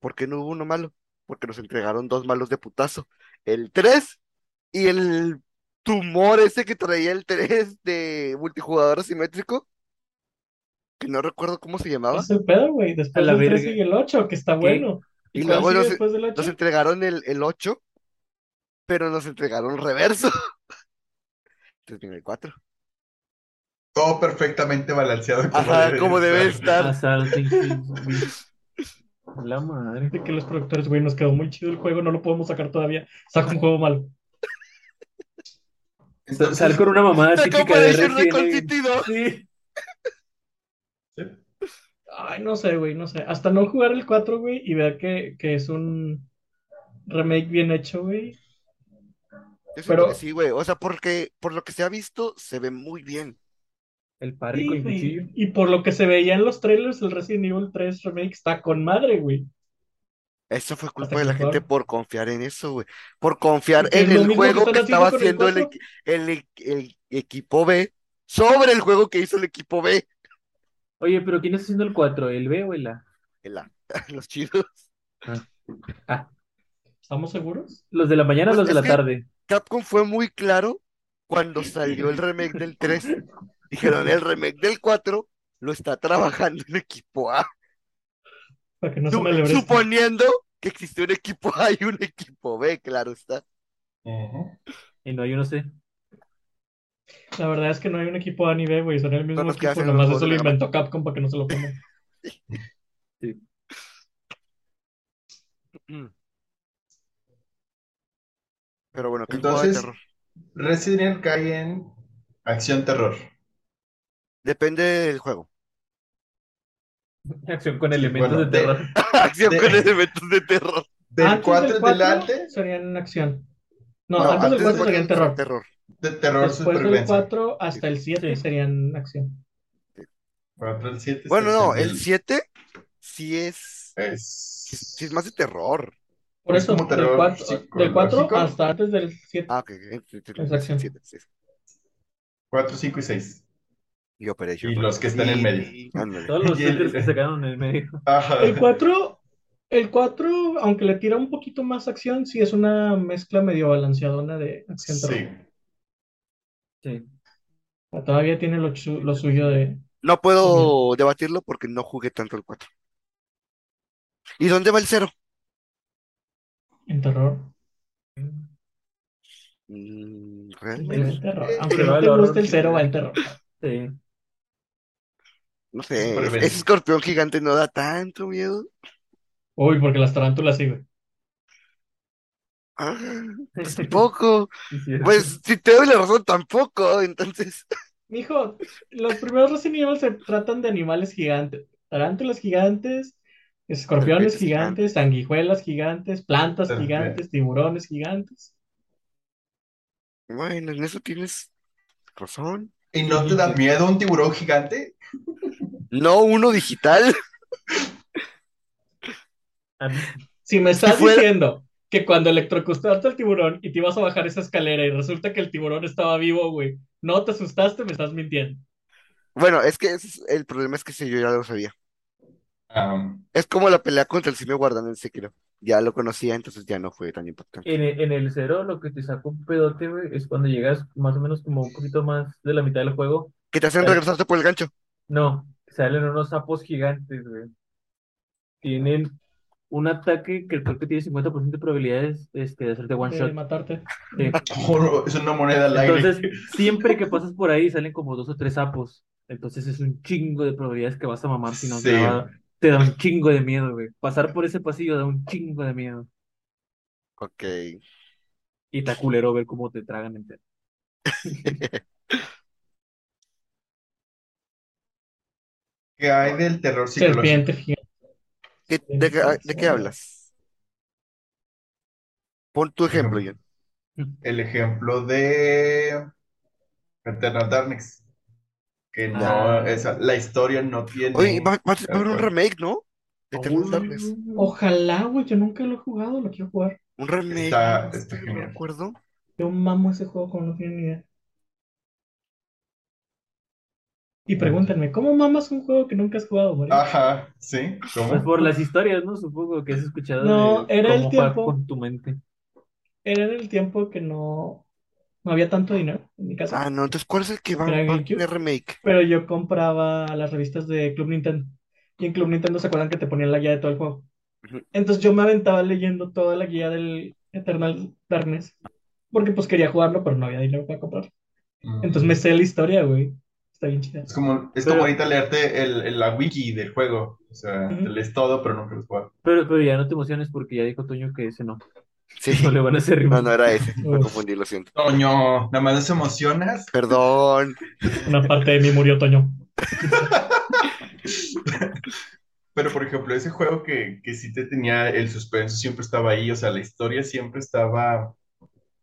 ¿Por qué no hubo uno malo? Porque nos entregaron dos malos de putazo. El 3 y el tumor ese que traía el 3 de multijugador asimétrico. Que no recuerdo cómo se llamaba. Ese pedo, güey. Después la del 3 verga. sigue el 8, que está ¿Qué? bueno. Y ¿Y luego nos- después del 8? Nos entregaron el, el 8, pero nos entregaron reverso. Entonces viene el 4. Todo perfectamente balanceado. como Ajá, debe como de debe estar. Zombies. La madre. De que los productores, güey, nos quedó muy chido el juego, no lo podemos sacar todavía. Saca un juego malo. Entonces, Sal con una mamada típica de Resident 2. Sí. Ay, no sé, güey, no sé. Hasta no jugar el 4, güey, y ver que, que es un remake bien hecho, güey. Yo Pero- que sí, güey. O sea, porque por lo que se ha visto, se ve muy bien. El parry Sí, con cuchillo. Y por lo que se veía en los trailers, el Resident Evil 3 remake está con madre, güey. Eso fue culpa Hasta de la mejor. gente por confiar en eso, güey. Por confiar en el que juego que estaba el haciendo el, 4. equi- el el equipo B sobre el juego que hizo el equipo B. Oye, pero ¿quién está haciendo el 4? ¿El B o el A? El A, los chidos. Ah, ¿Estamos seguros? ¿los de la mañana o Pues los de la que- tarde? Capcom fue muy claro cuando salió el remake del 3. Dijeron, el remake del 4 lo está trabajando el equipo A. Para que no se suponiendo que existe un equipo A y un equipo B, claro está. Y no hay uno C. La verdad es que no hay un equipo A ni B, güey. Son el mismo equipo, nomás juegos eso lo inventó Capcom para que no se lo coman. Pero bueno, ¿qué juego de Entonces, terror? Resident Evil cae en acción terror. Depende del juego. Acción con elementos bueno, de de- terror. Acción De- con elementos de terror. Del Antes 4 del en 4 adelante, serían acción. No, No, antes del antes 4 del serían cuatro, terror. de terror Después del supervivencia. 4 hasta el 7 Sí. serían acción. 4 al 7 Bueno, no, el 7 sí es, Es... sí, sí es más de terror. Por Es eso, como del terror 4, del 4 psicológico. hasta antes del 7. Ah, ok. ok, sí, sí, Es sí, acción. sí, sí, sí. 4, 5 y 6. Y Operation. Y los que están en medio. Ándale. Todos los Y el- que sacaron en el medio. Ajá. El 4, el 4, aunque le tira un poquito más acción, sí es una mezcla medio balanceadona de acción. Sí. Sí. Sea, Todavía tiene lo, lo suyo de. No puedo debatirlo porque no jugué tanto el 4. ¿Y dónde va el 0? En terror. Mm, realmente. terror. Eh, Aunque eh, no te el horror, guste el. 0, va en terror. Sí. No sé, ese escorpión gigante no da tanto miedo. Uy, porque las tarántulas sí, güey. Ah, pues tampoco. Sí. Pues si te doy la razón, tampoco. Entonces, Mijo, los primeros Resident Evil se tratan de animales gigantes. Tarántulas gigantes, escorpiones gigantes, sanguijuelas gigantes, plantas gigantes, tiburones gigantes. bueno, en eso tienes razón. ¿Y no te da miedo un tiburón gigante? No uno digital. Si me estás diciendo que cuando electrocutaste al tiburón y te ibas a bajar esa escalera y resulta que el tiburón estaba vivo, güey, no te asustaste, me estás mintiendo. Bueno, es que ese es- el problema es que si yo ya lo sabía. Es como la pelea contra el simio guardando en Sekiro. Ya lo conocía, entonces ya no fue tan impactante. En el, en el cero, lo que te saca un pedote, güey, es cuando llegas más o menos como un poquito más de la mitad del juego. Que te hacen Pero- regresarte por el gancho. No, salen unos sapos gigantes, güey. Tienen un ataque que creo que tiene 50% de probabilidades este, de hacerte one De shot. matarte. Sí. oh, es una moneda al aire. Entonces, siempre que pasas por ahí salen como dos o tres sapos. Entonces es un chingo de probabilidades que vas a mamar si no Sí. te da, te da un chingo de miedo, güey. Pasar por ese pasillo da un chingo de miedo. Ok. Y está culero ver cómo te tragan entero. ¿Qué hay del terror psicológico? Serpiente gigante. ¿Qué- de, qué, de qué hablas? Pon tu ejemplo, John. El ejemplo de Eternal Darkness. Que no, Ah. esa, la historia no tiene. Oye, va, va- va a haber un remake, ¿no? De. Ojalá, güey, yo nunca lo he jugado, lo quiero jugar. Un remake. Está- está No me acuerdo. Yo mamo ese juego como no tienen ni idea. Y pregúntenme, ¿cómo mamas un juego que nunca has jugado, Mario? Ajá, sí. ¿Cómo? Pues por las historias, ¿no? Supongo que has escuchado No, de era el cómo tiempo. con tu mente. Era en el tiempo que no, no había tanto dinero en mi casa, Ah, no, entonces, ¿cuál es el que va, ¿Era va a GameCube? tener remake? pero yo compraba las revistas de Club Nintendo. Y en Club Nintendo se acuerdan que te ponían la guía de todo el juego. Entonces yo me aventaba leyendo toda la guía del Eternal Darkness. Porque pues quería jugarlo, pero no había dinero para comprarlo. Mm. Entonces me sé la historia, güey. Está bien chida. Es como, es Pero- como ahorita leerte el, el- la wiki del juego. O sea, te lees todo, pero lo has jugado. Pero, pero ya no te emociones porque ya dijo Toño que ese no. Sí. No le van a hacer No, no era ese. Me confundí, lo siento. Toño, nada más no se emocionas. Perdón. Una parte de mí murió, Toño. Pero, por ejemplo, ese juego que, que sí te tenía el suspenso, siempre estaba ahí, o sea, la historia siempre estaba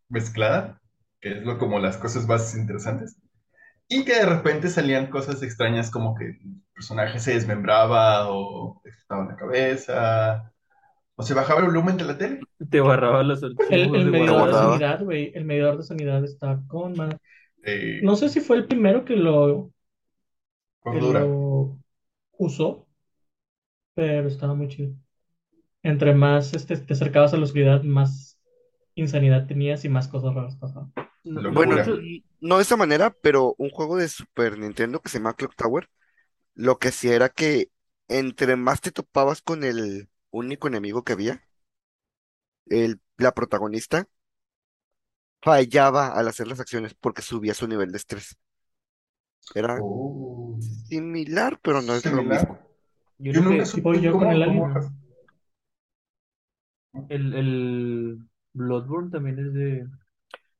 mezclada, que es lo como las cosas más interesantes. Y que de repente salían cosas extrañas como que el personaje se desmembraba o explotaba la cabeza, o se bajaba el volumen de la tele. Te barraba los archivos El, el de medidor de sanidad, güey. El medidor de sanidad está con madre. Eh, No sé si fue el primero que lo, que lo usó, pero estaba muy chido. Entre más este, te acercabas a la oscuridad, más insanidad tenías y más cosas raras pasaban. No. Bueno, no de esa manera, pero un juego de Super Nintendo que se llama Clock Tower, lo que sí era que entre más te topabas con el único enemigo que había, el, la protagonista fallaba al hacer las acciones porque subía su nivel de estrés. Era Oh. similar, pero no es lo Similar. mismo. yo nunca que supe Tipo yo con el cómo alien. bajas. el, el Bloodborne también es de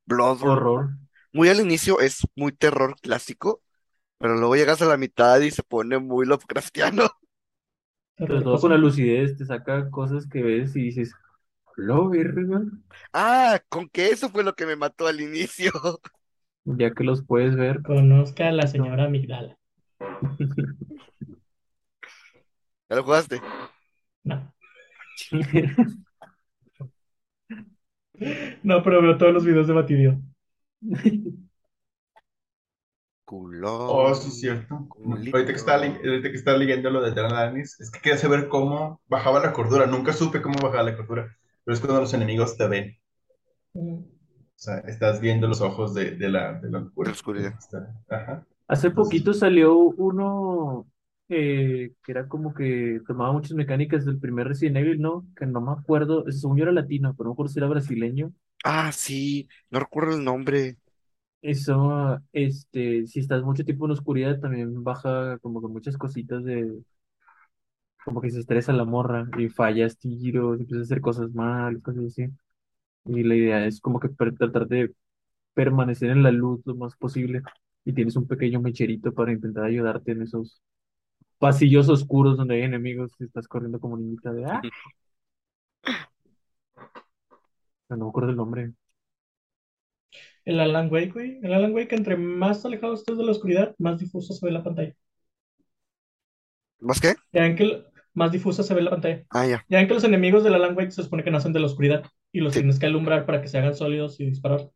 Bloodborne, horror. muy al inicio es muy terror clásico, pero luego llegas a la mitad y se pone muy Lovecraftiano. Sobre todo con la lucidez, te saca cosas que ves y dices, lo verga. Ah, con que eso fue lo que me mató al inicio. Ya que los puedes ver. Conozca a la señora Amigdala. ¿Ya lo jugaste? No. No, pero veo todos los videos de Batidio. Culón. Oh, sí, es cierto. culito. Ahorita que estaba, le- ahorita que estaba leyendo lo de Darkness, es que quería saber cómo bajaba la cordura. Nunca supe cómo bajaba la cordura. Pero es cuando los enemigos te ven. Mm. O sea, estás viendo los ojos de, de la, de la locura. De la oscuridad. Ajá. Hace poquito salió uno eh, que era como que tomaba muchas mecánicas del primer Resident Evil, ¿no? Que no me acuerdo, según yo era latino, pero no me acuerdo si era brasileño. Ah, sí, no recuerdo el nombre. Eso, este, si estás mucho tiempo en oscuridad, también baja como que muchas cositas de, como que se estresa la morra y fallas tiros, empiezas a hacer cosas mal, cosas así. Y la idea es como que per- tratar de permanecer en la luz lo más posible y tienes un pequeño mecherito para intentar ayudarte en esos pasillos oscuros donde hay enemigos y estás corriendo como niñita de ¡ah! No me acuerdo el nombre. El Alan Wake, güey. El Alan Wake, entre más alejado estés de la oscuridad, más difusa se ve la pantalla. ¿Más qué? Ya ven que el- más difusa se ve la pantalla. Ah, ya. Ya ven que los enemigos del Alan Wake se supone que nacen de la oscuridad y los Sí. tienes que alumbrar para que se hagan sólidos y disparar.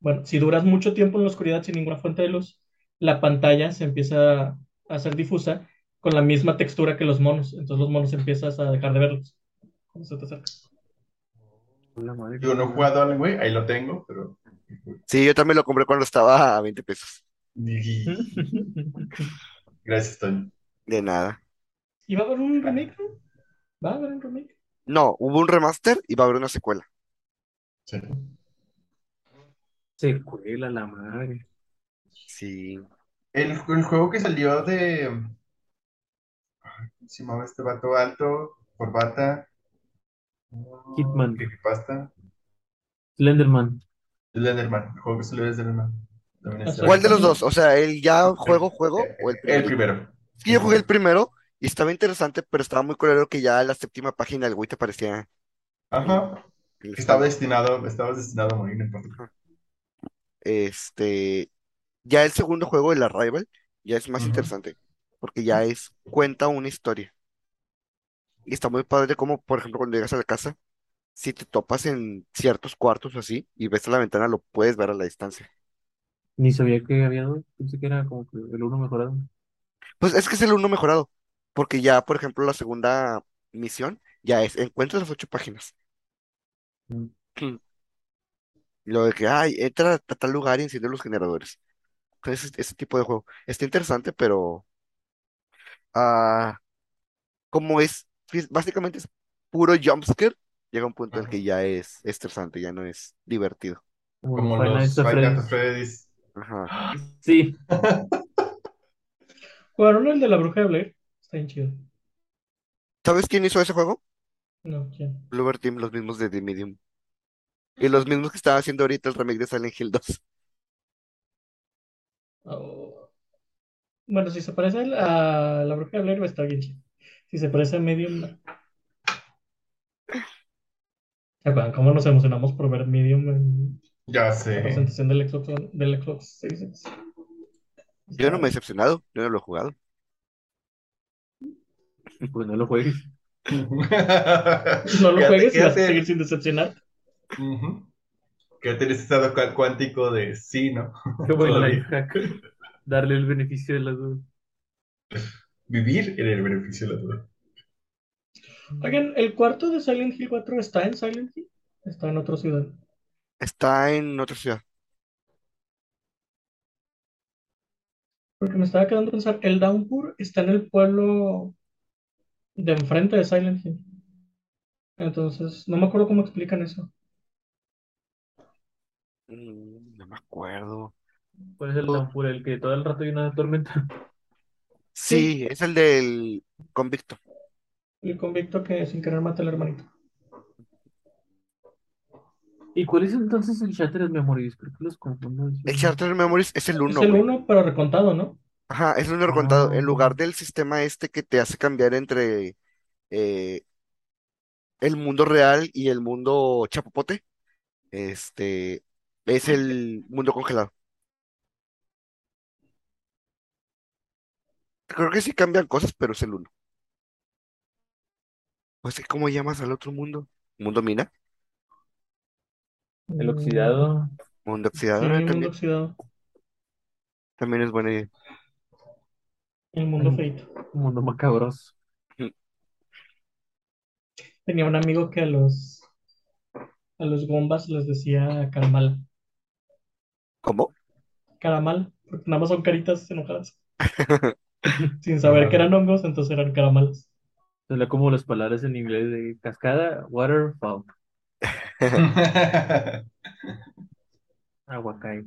Bueno, si duras mucho tiempo en la oscuridad sin ninguna fuente de luz, la pantalla se empieza a hacer difusa con la misma textura que los monos. Entonces los monos empiezas a dejar de verlos cuando se te acerca. Yo no he jugado Alan Wake, ahí lo tengo, pero. Sí, yo también lo compré cuando estaba a 20 pesos. Gracias, Toño. De nada. ¿Y va a haber un remake? no? ¿Va a haber un remake? No, hubo un remaster y va a haber una secuela. Sí. Secuela, la madre. Sí. El, el juego que salió de. Ay, ¿Cómo se llamaba este vato alto? Corbata. Hitman. Pasta. Slenderman. Slenderman. El juego que salió de Slenderman. ¿Cuál de los dos? O sea, ¿el ya juego, juego o el El primero? primero. Es que yo jugué el primero y estaba interesante, pero estaba muy colorido que ya la séptima página del güey te parecía. Ajá. Estaba destinado, estabas destinado a morir en parte. Este, ya el segundo juego, el Arrival, ya es más interesante, porque ya es, cuenta una historia. Y está muy padre como, por ejemplo, cuando llegas a la casa, si te topas en ciertos cuartos o así y ves a la ventana, lo puedes ver a la distancia. Ni sabía que había dos. Pensé que era como que el uno mejorado. Pues es que es el uno mejorado, porque ya, por ejemplo, la segunda misión ya es, encuentras las ocho páginas. Mm. Lo de que, ay, entra a tal lugar y enciende los generadores. Entonces, ese, ese tipo de juego. Está interesante, pero ah, como es- básicamente es puro jumpscare, llega un punto en el que ya es estresante, ya no es divertido. Como Five los Freddy's. Freddy's. Ajá. Sí. ¿Jugaron el de la bruja de Blair? Está bien chido. ¿Sabes quién hizo ese juego? No, ¿quién? Bloober Team, los mismos de The Medium. Y los mismos que están haciendo ahorita el remake de Silent Hill 2. Oh. Bueno, si se parece a la bruja de Blair, va a estar bien chido. Si se parece a Medium, no. ¿Se acuerdan cómo nos emocionamos por ver Medium en Ya la sé. presentación del Xbox, del Xbox Series X? Yo no me he decepcionado, yo no lo he jugado. Pues no lo juegues. No lo Quédate- juegues y vas a seguir sin decepcionar. Ujú. Quédate en ese estado cu- cuántico de sí, ¿no? Qué buen Todavía. life hack. Darle el beneficio de las dudas. Vivir en el beneficio de la duda. Oigan, ¿el cuarto de Silent Hill 4 está en Silent Hill? Está en otra ciudad. Está en otra ciudad. Porque me estaba quedando a pensar, el Downpour está en el pueblo de enfrente de Silent Hill. Entonces, no me acuerdo cómo explican eso. Mm, no me acuerdo. ¿Cuál es el Oh. Downpour? El que todo el rato hay una tormenta. Sí, es el del convicto. El convicto que sin querer mata al hermanito. ¿Y cuál es entonces el Shattered Memories? ¿Por qué los confundo? El Charter Memories es el Es uno, el güey. uno, pero recontado, ¿no? Ajá, es un recontado. En Ah. lugar del sistema este que te hace cambiar entre eh, el mundo real y el mundo chapopote, este es el mundo congelado. Creo que sí cambian cosas, pero es el Pues, ¿cómo llamas al otro mundo? ¿Mundo mina? El oxidado. Mundo Sí, oxidado el mundo también, oxidado. también es buena idea. El mundo Mm. feito. Un mundo macabroso. Tenía un amigo que a los a los bombas les decía caramal. ¿Cómo? Caramal, porque nada más son caritas enojadas. Sin saber que eran hongos, entonces eran caramales. Son como las palabras en inglés de cascada, waterfall, aguacay.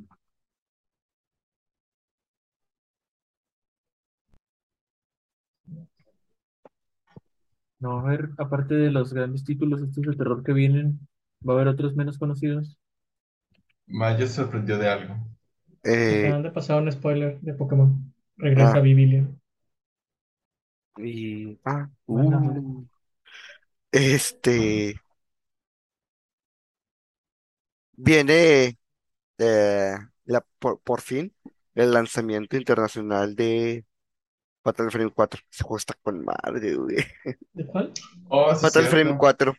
No, a ver, aparte de los grandes títulos estos de terror que vienen, ¿va a haber otros menos conocidos? Mayo se sorprendió de algo. Eh, Acaban de pasar un spoiler de Pokémon. Regresa Ah. Bibilia. Y ah, uh, este viene eh, la, por, por fin el lanzamiento internacional de Fatal Frame 4. Ese juego está con madre, güey. ¿De cuál? Oh, sí, Fatal cierto. Frame 4.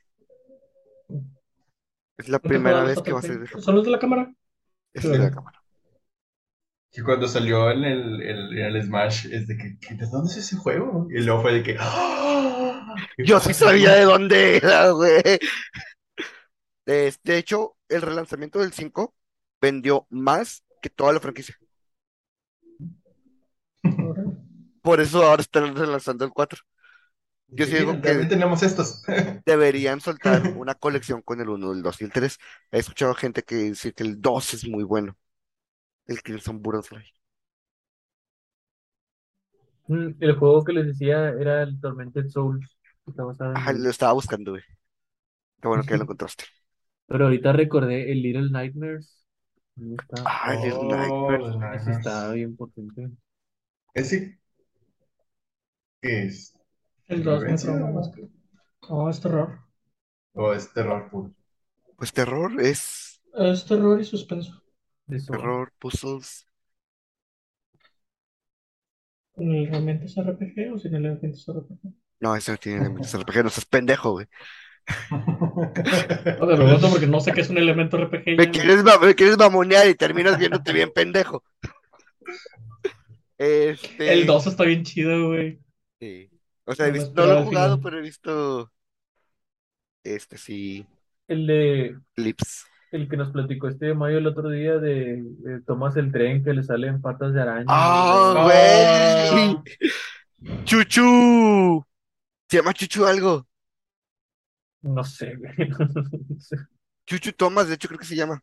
Es la ¿No te primera vez que va a ser de Frame? Japón. ¿Son los de la cámara? Es de la cámara. Que cuando salió en el, el- en el Smash, es de que, ¿qué- ¿de dónde es ese juego? Y luego fue de que. ¿Qué Yo sí sabía de dónde era, güey. De hecho, el relanzamiento del 5 vendió más que toda la franquicia. Por eso ahora están relanzando el 4. Yo sí digo también que tenemos estos. deberían soltar una colección con el 1, el 2 y el 3. He escuchado gente que dice que el 2 es muy bueno. El Crimson Butterfly. Mm, El juego que les decía era el Tormented Souls. Ajá, lo estaba buscando, güey. Qué bueno que ya lo encontraste. Pero ahorita recordé el Little Nightmares. Está. Ah, el Oh, los Ese Nightmares. está bien potente. ¿Ese qué es? El 2 me. No, es terror. ¿O es terror puro? Pues terror es Es terror y suspenso. Eso. terror, puzzles. ¿Con elementos RPG o sin elementos RPG? No, ese no tiene elementos RPG, no seas pendejo, güey. O sea, lo pregunto porque no sé qué es un elemento RPG. Me ya, quieres, ma- me quieres mamonear y terminas viéndote bien pendejo. Este. El 2 está bien chido, güey. sí. O sea, he No me visto- no lo he el jugado, final. pero he visto. Este sí. El de Clips. El que nos platicó este Mayo el otro día de, de tomas el tren que le salen patas de araña. ¡Ah, Ah. güey! ¡Chuchu! Se llama Chuchu algo. No sé, güey. No sé. Chuchu Thomas, de hecho, creo que se llama.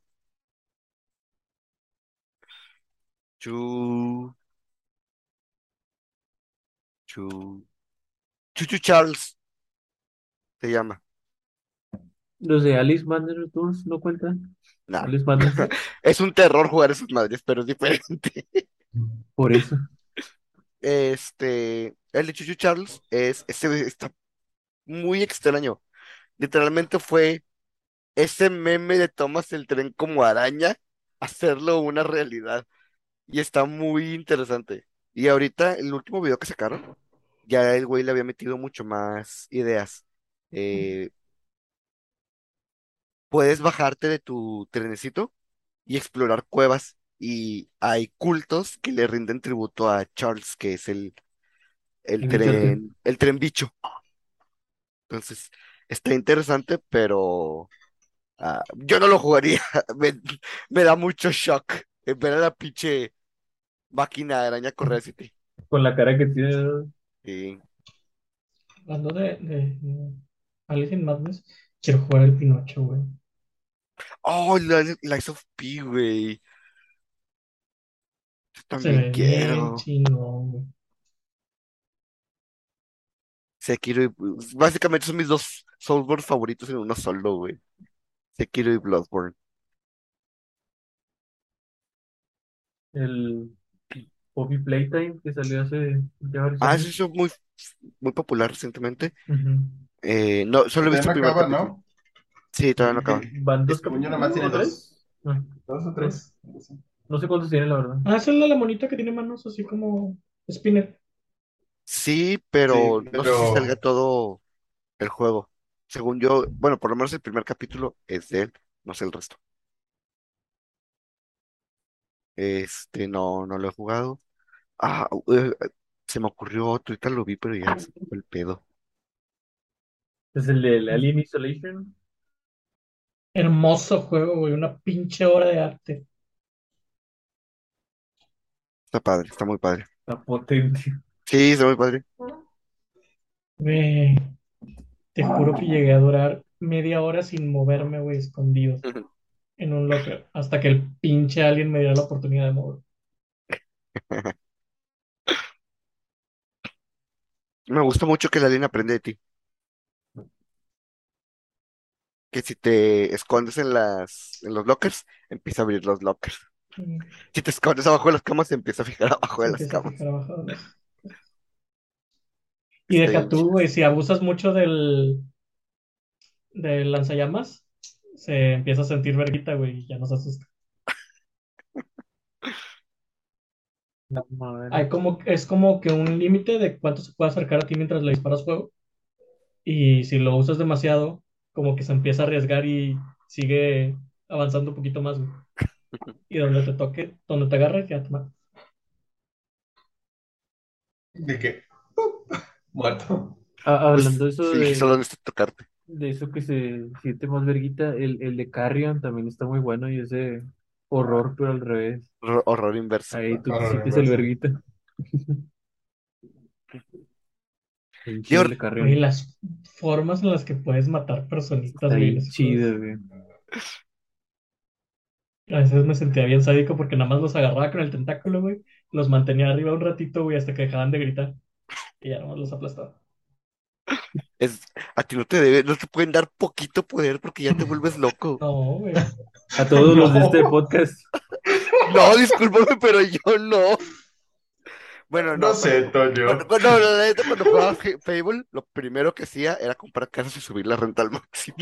Chu. Chu. Chuchu Charles. Se llama. Los de Alice Returns no cuentan. Nah. Alice Es un terror jugar esas madres, pero es diferente. por eso. Este, el de Chuchu Charles es, ese está muy extraño. Literalmente fue ese meme de tomas el tren como araña, hacerlo una realidad. Y está muy interesante. Y ahorita, el último video que sacaron, ya el güey le había metido mucho más ideas. Eh, puedes bajarte de tu trenecito y explorar cuevas. Y hay cultos que le rinden tributo a Charles, que es el, el tren, el tren bicho. Entonces, está interesante, pero ah, yo no lo jugaría. Me, me da mucho shock eh, ver a la pinche máquina de araña correr así. Con la cara que tiene. Y, Hablando de, de, de Alice in Madness, quiero jugar el Pinocho, güey. oh, la, Lies of P, güey. Yo Se también ve quiero. bien chingón, güey. Sekiro y, básicamente son mis dos Soulsborne favoritos en uno solo, güey. Sekiro y Bloodborne. El Poppy Playtime que salió hace ya varios Ah, años. ese es muy, muy popular recientemente. Ujú. Eh, no, solo he visto no primer acaba, capítulo. ¿no? Sí, todavía no acaba. Van dos yo, capítulos, nomás tiene ¿o dos. tres? Ah, Dos o tres. No sé cuántos tiene, la verdad. Ah, es la, la monita que tiene manos así como spinner. Sí, pero Sí, no sé si salga todo el juego. Según yo, bueno, por lo menos el primer capítulo es de él, no sé el resto. Este, no, no lo he jugado. Ah, eh, se me ocurrió otro, ahorita lo vi, pero ya se me fue el pedo. Es el de Alien Isolation. Hermoso juego, güey. Una pinche obra de arte. Está padre, está muy padre. Está potente. Sí, está muy padre. Güey, te juro que llegué a durar media hora sin moverme, güey, escondido en un locker. Hasta que el pinche alien me diera la oportunidad de mover. Me gusta mucho que la alien aprende de ti. Que si te escondes en las, en los lockers, empieza a abrir los lockers. Mm, Si te escondes abajo de las camas, se empieza a fijar abajo de las camas. abajo Y Está deja tú, güey, si abusas mucho del, del lanzallamas, se empieza a sentir verguita, güey, y ya no se asusta. Madre. Hay como, es como que un límite de cuánto se puede acercar a ti mientras le disparas fuego. Y si lo usas demasiado, como que se empieza a arriesgar y sigue avanzando un poquito más. Y donde te toque, donde te agarres, ya te matas. ¿De qué? Muerto. Ah, hablando de pues, eso sí, de... tocarte. De eso que se siente más verguita, el, el de Carrion también está muy bueno y ese horror, pero al revés. Horror inverso. Ahí tú horror sientes el verguita. Y las formas en las que puedes matar personitas, Está güey. chido, güey. A veces me sentía bien sádico porque nada más los agarraba con el tentáculo, güey. Los mantenía arriba un ratito, güey, hasta que dejaban de gritar. Y ya nomás los aplastaba. Es, a ti no te debe, no te pueden dar poquito poder porque ya te vuelves loco. No, güey. A todos los de este No. podcast. No, discúlpame, pero yo no. Bueno, no. No sé, Toño. Cuando, cuando, no, la neta, cuando jugaba Fa- Fable, lo primero que hacía era comprar casas y subir la renta al máximo.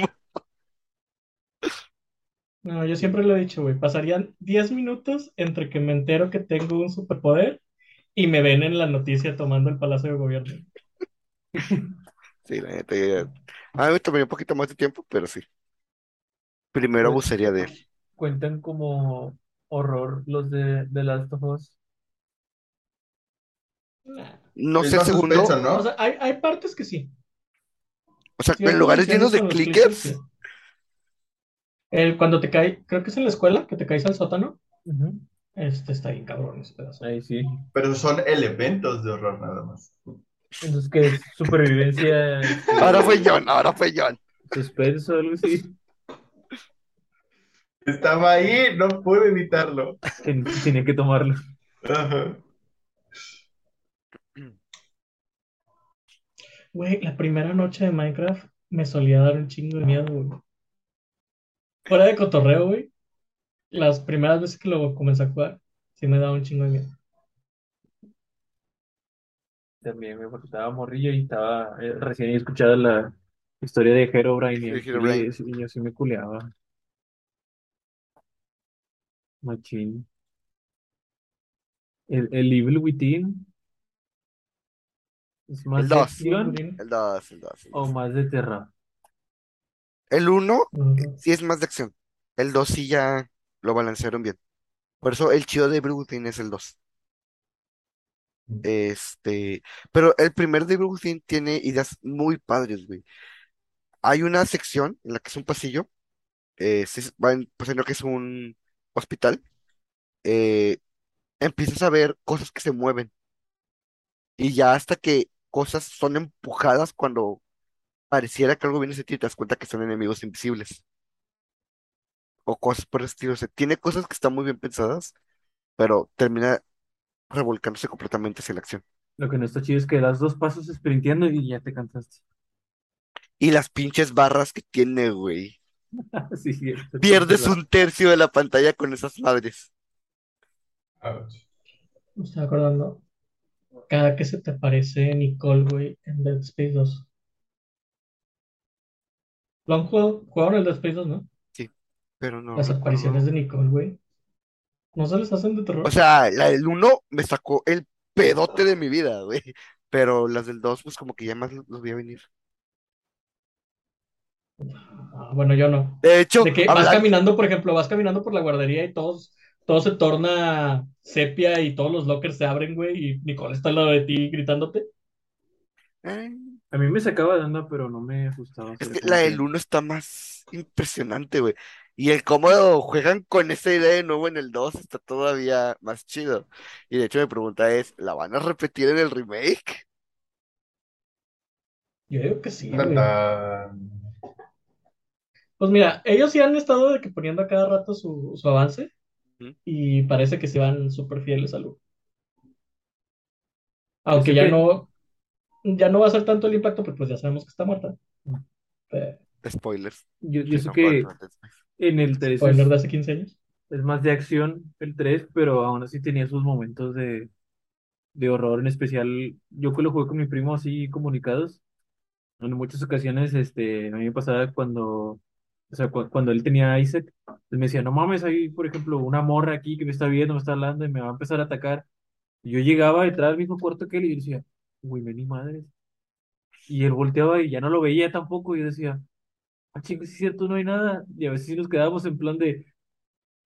No, yo siempre lo he dicho, güey. Pasarían 10 minutos entre que me entero que tengo un superpoder y me ven en la noticia tomando el Palacio de Gobierno. Sí, la neta. ya- A mí me tomaría un poquito más de tiempo, pero sí. Primero abusaría de él. Cuentan como horror los de, de Last of Us. Nah. No Es sé suspenso, ¿no? O sea, hay, hay partes que sí. O sea, en lugares llenos de clickers. sí. El, cuando te cae, creo que es en la escuela, que te caes al sótano. Este está bien cabrón ese pedazo. Ahí sí. Pero son elementos de horror nada más. Entonces, ¿qué es? Supervivencia, Ahora fue John, ahora fue John. suspenso, algo así. Estaba ahí, no pude evitarlo. Tenía que tomarlo. Ajá. Güey, la primera noche de Minecraft me solía dar un chingo de miedo, güey. Fuera de cotorreo, güey. Las primeras veces que lo comencé a jugar, sí me daba un chingo de miedo. También me porque estaba morrillo y estaba eh, recién había escuchado la historia de Herobrine y Sí, el Herobrine. y ese niño sí me culeaba. Machín. El, el Evil Within es más El de dos. acción El 2, el 2. o más de terror. El 1 Ujú. sí es más de acción. El 2 sí ya lo balancearon bien. Por eso el chido de Brooklyn es el 2. Este, pero el primer de Brooklyn tiene ideas muy padres, güey. Hay una sección en la que es un pasillo, eh, se- va en- pues en lo que es un hospital, eh, empiezas a ver cosas que se mueven y ya hasta que cosas son empujadas cuando pareciera que algo viene hacia ti, te das cuenta que son enemigos invisibles o cosas por el estilo. O sea, tiene cosas que están muy bien pensadas, pero termina revolcándose completamente hacia la acción. Lo que no está chido es que das dos pasos sprinteando y ya te cansaste. Y las pinches barras que tiene, güey. Sí, sí, está Pierdes un tercio de la pantalla con esas madres. Ouch. Me estoy acordando. Cada que se te aparece Nicole, güey, en Dead Space 2. ¿Lo han jugado? ¿Jugaron el Dead Space 2, no? Pero no Las apariciones de Nicole, güey. ¿No se les hacen de terror? O sea, la del 1 me sacó el pedote de mi vida, güey. Pero las del 2, pues como que ya más los vi a venir. Ah, bueno, yo no. De hecho, De que vas caminando, por ejemplo, vas caminando por la guardería y todos, todo se torna sepia y todos los lockers se abren, güey, y Nicole está al lado de ti gritándote. Eh, A mí me sacaba de onda, pero no me asustaba. es que la del 1 está más impresionante, güey. Y el cómo juegan con esa idea de nuevo en el 2 está todavía más chido. Y de hecho mi pregunta es, ¿la van a repetir en el remake? Yo digo que sí, güey. Pues mira, ellos sí han estado de que poniendo a cada rato su, su avance Y parece que se van súper fieles a Lu. Aunque ya que- no, ya no va a ser tanto el impacto, porque pues ya sabemos que está muerta. Spoilers. Yo, sé que en el 3 spoiler es, de hace 15 años. es más de acción el 3, pero aún así tenía sus momentos de, de horror, en especial yo que lo jugué con mi primo así comunicados. En muchas ocasiones, este, a mí me pasaba cuando, o sea, cu- cuando él tenía a Isaac, él me decía, no mames, hay, por ejemplo, una morra aquí que me está viendo, me está hablando y me va a empezar a atacar. Y yo llegaba, entraba al mismo cuarto que él y yo decía, uy, me ni madres. Y él volteaba y ya no lo veía tampoco y yo decía, ah, chicos, es cierto, no hay nada. Y a veces sí nos quedábamos en plan de,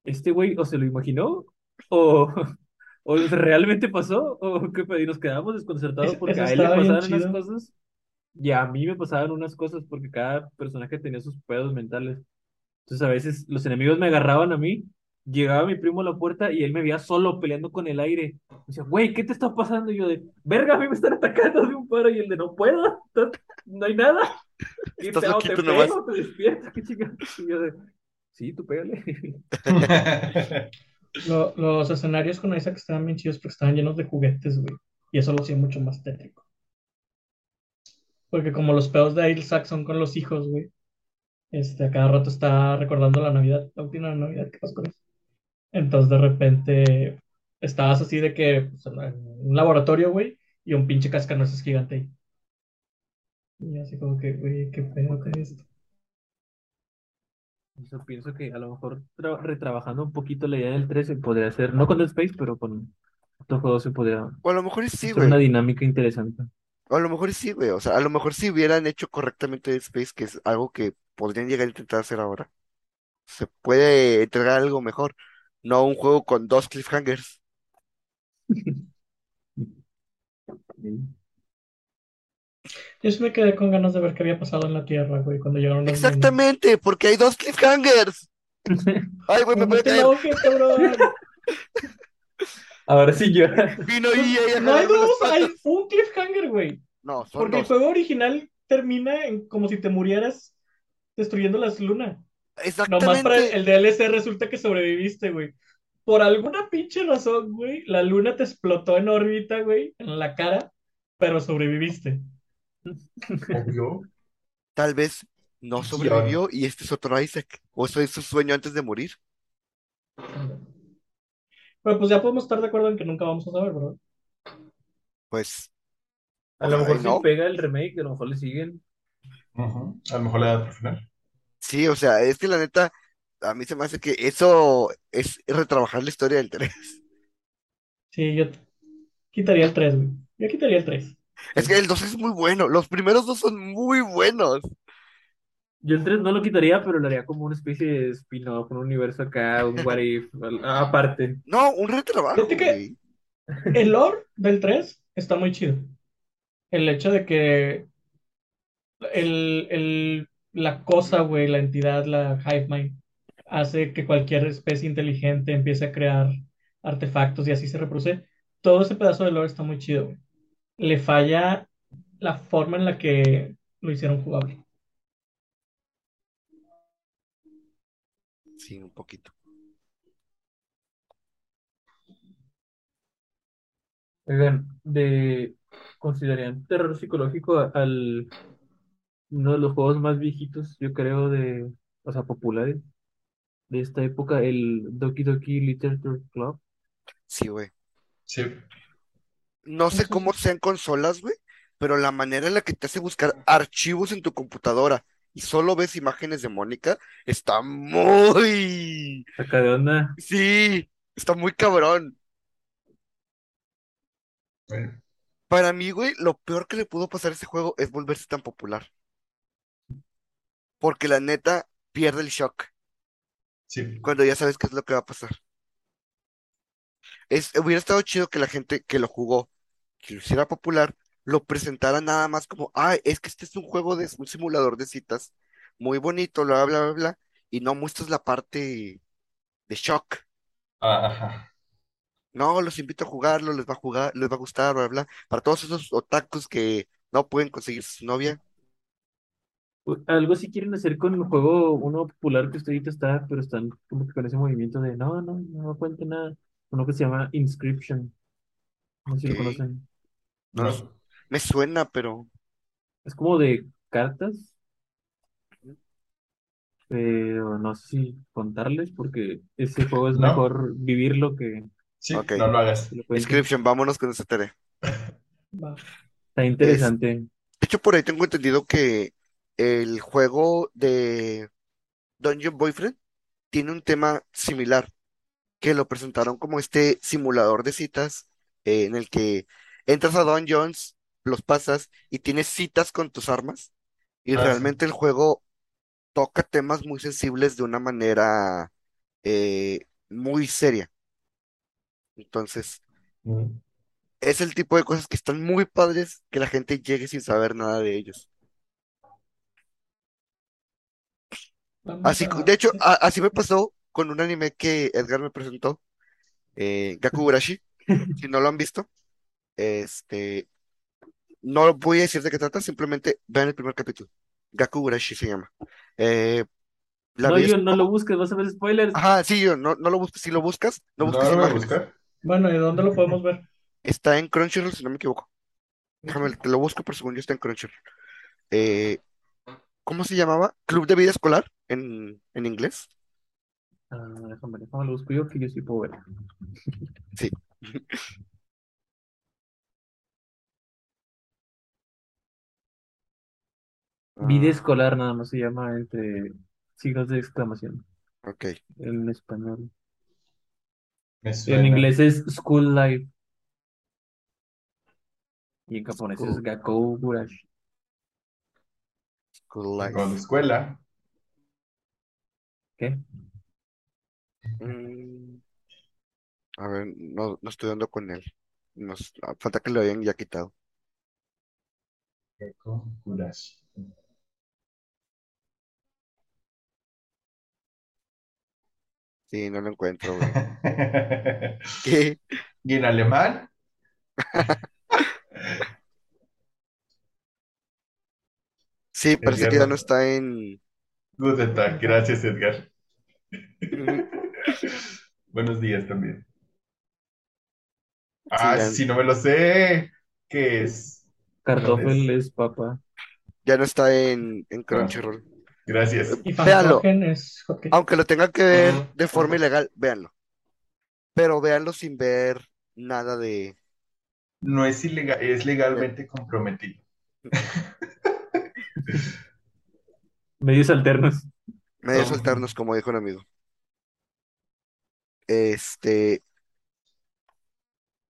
este güey o se lo imaginó o, ¿O realmente pasó? ¿O qué pedo? Y nos quedamos desconcertados porque a él le unas chido. cosas y a mí me pasaban unas cosas porque cada personaje tenía sus pedos mentales. Entonces a veces los enemigos me agarraban a mí, llegaba mi primo a la puerta y él me veía solo peleando con el aire. Me decía, güey, ¿qué te está pasando? Y yo de, verga, a mí me están atacando de un paro y el de, no puedo, no hay nada. Y Estás te, o te loquito nomás. pego, te despierta, qué chingada. Y yo de, sí, tú pégale. Lo- los escenarios con Isaac estaban bien chidos porque estaban llenos de juguetes, güey. Y eso lo hacía mucho más tétrico. Porque como los pedos de Isaac son con los hijos, güey. Este, a cada rato está recordando la Navidad, la última Navidad que pasó con eso. Entonces de repente estabas así de que pues, en un laboratorio, güey, y un pinche cascanueces gigante ahí. Y así como que, güey, qué pedo con esto. Yo pienso que a lo mejor tra- retrabajando un poquito la idea del 13 podría ser, no con Dead Space, pero con otro juego se podría O a lo mejor sí, hacer una güey. dinámica interesante. A lo mejor sí, güey. O sea, a lo mejor si hubieran hecho correctamente Dead Space, que es algo que podrían llegar a intentar hacer ahora, se puede entregar algo mejor. No un juego con dos cliffhangers. Yo sí me quedé con ganas de ver qué había pasado en la Tierra, güey, cuando llegaron los. Exactamente, porque hay dos cliffhangers. Ay, güey, me ¿Cómo voy a te caer. enojes, cabrón? Ahora sí yo. Vino y ella No hay dos, hay un cliffhanger, güey. No, son Porque el juego original termina en como si te murieras destruyendo las lunas. Nomás para el, Exactamente. el DLC resulta que sobreviviste, güey. Por alguna pinche razón, güey, la luna te explotó en órbita, güey, en la cara, pero sobreviviste. Obvio. Tal vez no sobrevivió y este es otro Isaac. O eso es su sueño antes de morir. Pero pues ya podemos estar de acuerdo en que nunca vamos a saber, ¿verdad? Pues, A lo mejor no. pega el remake, a lo mejor le siguen. Ujú. A lo mejor le da otro final. sí, o sea, es que la neta, a mí se me hace que eso es retrabajar la historia del 3. Sí, yo t- quitaría el 3, güey. Yo quitaría el 3. Es que el 2 es muy bueno. Los primeros dos son muy buenos. Yo el 3 no lo quitaría, pero lo haría como una especie de spin-off, un universo acá, un what if, aparte. No, un retrabajo, Fíjate que- güey. El lore del 3 está muy chido. El hecho de que el, el- la cosa, güey, la entidad, la hive mind, hace que cualquier especie inteligente empiece a crear artefactos y así se reproduce. Todo ese pedazo de lore está muy chido, güey. Le falla la forma en la que lo hicieron jugable. Sí, un poquito. Oigan, de, ¿considerarían terror psicológico a- al uno de los juegos más viejitos, yo creo, de, o sea, populares de esta época, el Doki Doki Literature Club? Sí, güey. Sí. No sé cómo sean consolas, güey, pero la manera en la que te hace buscar archivos en tu computadora y solo ves imágenes de Mónica está muy... Acá de onda. Sí, está muy cabrón. Bueno, Para mí, güey, lo peor que le pudo pasar a ese juego es volverse tan popular. Porque la neta pierde el shock sí. cuando ya sabes qué es lo que va a pasar. Es, hubiera estado chido que la gente que lo jugó, que lo hiciera popular, lo presentara nada más como, ah, es que este es un juego de un simulador de citas muy bonito, bla, bla, bla, bla, y no muestras la parte de shock. Ah, Ajá. No, los invito a jugarlo, les va a jugar, les va a gustar, bla, bla. Para todos esos otakus que no pueden conseguir su novia, Algo sí quieren hacer con el juego, uno popular que usted ahorita está, pero están como que con ese movimiento de no, no, no cuente nada. Uno que se llama Inscription. No sé si lo conocen. no, No. Me suena, pero Es como de cartas, pero no sé si contarles porque ese juego es No. mejor vivirlo que Sí, Ok. no lo hagas. que lo cuenten. Inscription, vámonos con esa tarea. Va. Está interesante. De hecho, por ahí tengo entendido que el juego de Dungeon Boyfriend tiene un tema similar, que lo presentaron como este simulador de citas eh, en el que entras a dungeons, los pasas y tienes citas con tus armas y Ah, sí. realmente el juego toca temas muy sensibles de una manera eh, muy seria. Entonces, Mm. Es el tipo de cosas que están muy padres que la gente llegue sin saber nada de ellos. Vamos Así, a- de hecho, a- así me pasó con un anime que Edgar me presentó, eh, Gakugurashi. Si no lo han visto, este, no voy a decir de qué trata, simplemente vean el primer capítulo. Gakugurashi se llama. Eh, la No, yo no lo busques, vas a ver spoilers. Ajá, sí, yo, no, no lo busques. Si lo buscas, no No busques a imágenes. buscar. Bueno, ¿y dónde lo podemos ver? Está en Crunchyroll, si no me equivoco. Déjame, te lo busco, por según yo está en Crunchyroll. Eh, ¿cómo se llamaba? Club de Vida Escolar en, en inglés. Ah, déjame, déjame lo busco yo que yo sí puedo ver. Sí. Vida Ah, escolar nada más se llama entre signos de exclamación ok. en español. Me En suena. inglés es School Life y en japonés es School, Gakou Gurashi. School Life. Con la escuela. ¿Qué? Mm, a ver, no, no estoy dando con él. Nos, ah, falta que lo hayan ya quitado. Gakugurashi. Sí, no lo encuentro, güey. ¿Qué? ¿Y en alemán? Sí, parece Edgar que ya no. no está en. Guten Tag. Gracias, Edgar. Buenos días también. Sí, Ah, ya, si no me lo sé. ¿Qué es? Kartoffel ¿Dónde es papa. ya no está en, en Ah, Crunchyroll. Gracias. Y Véanlo. Es. Aunque lo tengan que ver de forma ilegal, véanlo. Pero véanlo sin ver nada de. No es ilegal, es legalmente comprometido. Medios alternos. medios Oh, alternos, como dijo un amigo. Este.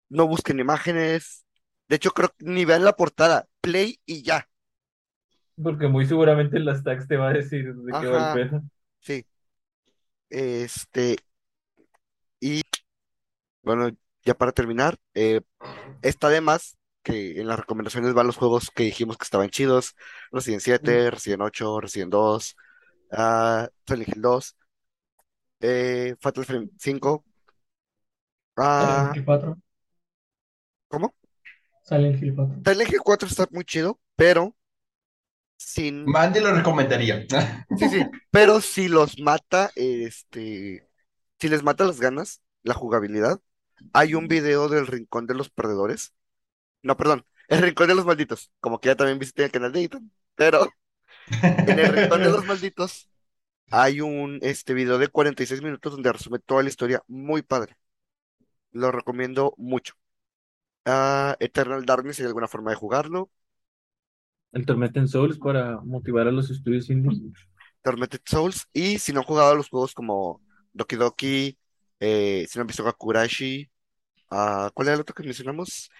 No busquen imágenes. De hecho, creo que ni vean la portada. Play y ya. Porque muy seguramente en las tags te va a decir de qué va el pedo. sí. Este. Y bueno, ya para terminar, eh, está de más que en las recomendaciones van los juegos que dijimos que estaban chidos: Resident 7, Resident 8, Resident 2, ah, Silent Hill 2, eh, Fatal Frame 5. Silent ah, Hill 4. ¿cómo? Silent Hill 4. Silent Hill 4 está muy chido, pero sin. Mandy lo recomendaría. Sí, sí, pero si los mata, este. Si les mata las ganas, la jugabilidad, hay un video del Rincón de los Perdedores. No, perdón, el Rincón de los Malditos. Como que ya también visité el canal de Ethan. Pero en el Rincón de los Malditos hay un este video de 46 minutos donde resume toda la historia. Muy padre. Lo recomiendo mucho. Ah, Eternal Darkness, ¿hay alguna forma de jugarlo? El Tormented Souls para motivar a los estudios indies. Tormented Souls. Y si no han jugado los juegos como Doki Doki, eh, si no han visto Gakurashi, ah, ¿cuál era el otro que mencionamos?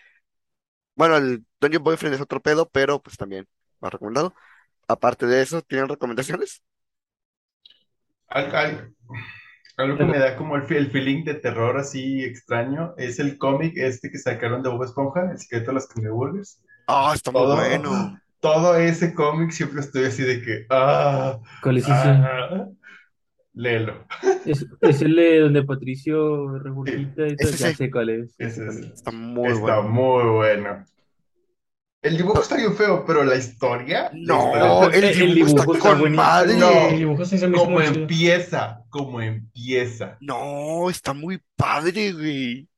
Bueno, el Dungeon Boyfriend es otro pedo, pero pues también más recomendado. Aparte de eso, ¿tienen recomendaciones? Al- al- algo que me da como el, fe- el feeling de terror así extraño es el cómic este que sacaron de Bob Esponja, El secreto de las Burgers. Ah, está muy Todo, bueno. Todo ese cómic siempre estoy así de que, ah, ¿Cuál es ese? ah, léelo. Es, es el de donde Patricio regurgita y Es todo. Ya sé cuál es. Ese es- está muy está bueno. muy bueno. El dibujo está bien feo, pero la historia, la No, historia, el El dibujo está dibujo está con buenísimo. madre. El no, dibujo sí se como empieza, como empieza. No, está muy padre, güey.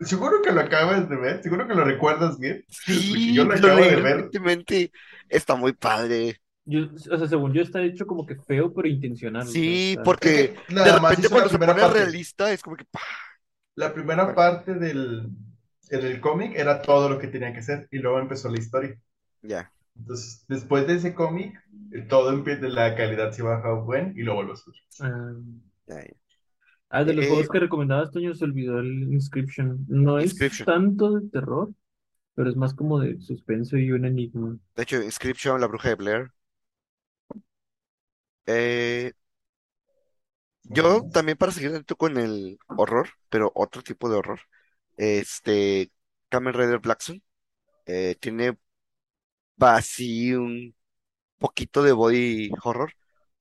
Seguro que lo acabas de ver, seguro que lo recuerdas bien, Sí, yo lo lo acabo leí de ver. recientemente. Está muy padre. Yo, o sea, según yo está hecho como que feo, pero intencional. Sí, porque que de nada más repente cuando se primera pone parte. realista es como que ¡pah! La primera Bueno, parte del, del cómic era todo lo que tenía que hacer y luego empezó la historia. ya. Entonces, después de ese cómic, eh, todo empieza, la calidad se baja buen y luego lo sube. Ah, ya, ya. Ah, de los Eh, juegos que recomendabas, Toño, se olvidó el Inscription. No es tanto de terror, pero es más como de suspenso y un enigma. De hecho, Inscription, La Bruja de Blair. Eh, yo también para seguir con el horror, pero otro tipo de horror. Este, Kamen Rider Black Sun, eh, tiene así un poquito de body horror.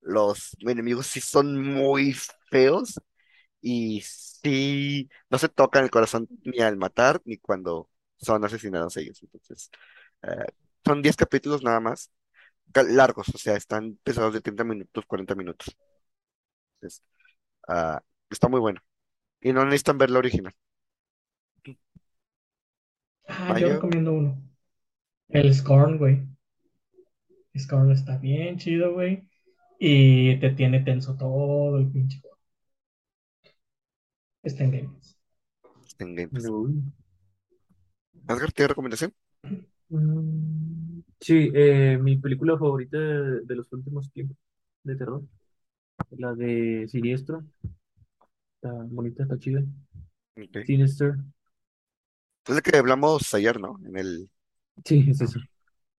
Los enemigos sí son muy feos y sí no se tocan el corazón ni al matar ni cuando son asesinados ellos. Entonces, eh, son 10 capítulos nada más, largos, o sea, están pesados de 30 minutos, 40 minutos. Entonces, ah, está muy bueno. Y no necesitan ver la original. Ah, Mayo. yo recomiendo uno. El Scorn, güey. Scorn está bien chido, güey. Y te tiene tenso todo el pinche juego. Está en Game Pass. Está en Game Pass. Uy. Asgard, ¿tiene recomendación? Mm, Sí, eh, mi película favorita de, de los últimos tiempos de terror, la de Siniestro, está bonita, está chida. Ok. Sinister, Es la que hablamos ayer, ¿no? En el... sí, es eso.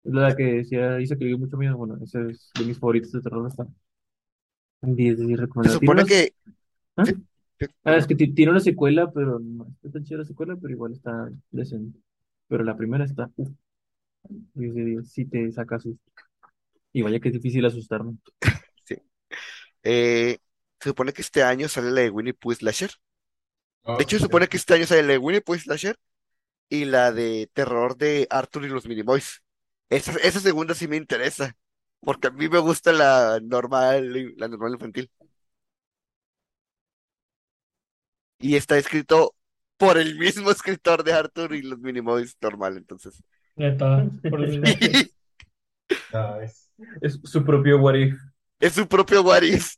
Es la que decía, hizo que le dio mucho miedo. Bueno, esa es de mis favoritos de terror, está en 10 de 10 Se supone que... ¿Ah? Ah, es que ti- tiene una secuela, pero no está tan chida la secuela, pero igual está decente. Pero la primera está, uf, 10 de 10, sí te saca susto. Y vaya que es difícil asustarme. sí. Eh, se supone que este año sale la de Winnie Pooh Slasher. De hecho, se supone que este año sale la de Winnie Pooh Slasher y la de terror de Arthur y los Minimoys. Esa, esa segunda sí me interesa, porque a mí me gusta la normal, la normal infantil. Y está escrito por el mismo escritor de Arthur y los Minimoys normal, entonces. Neta, por el. Es su propio what if. Es su propio What If.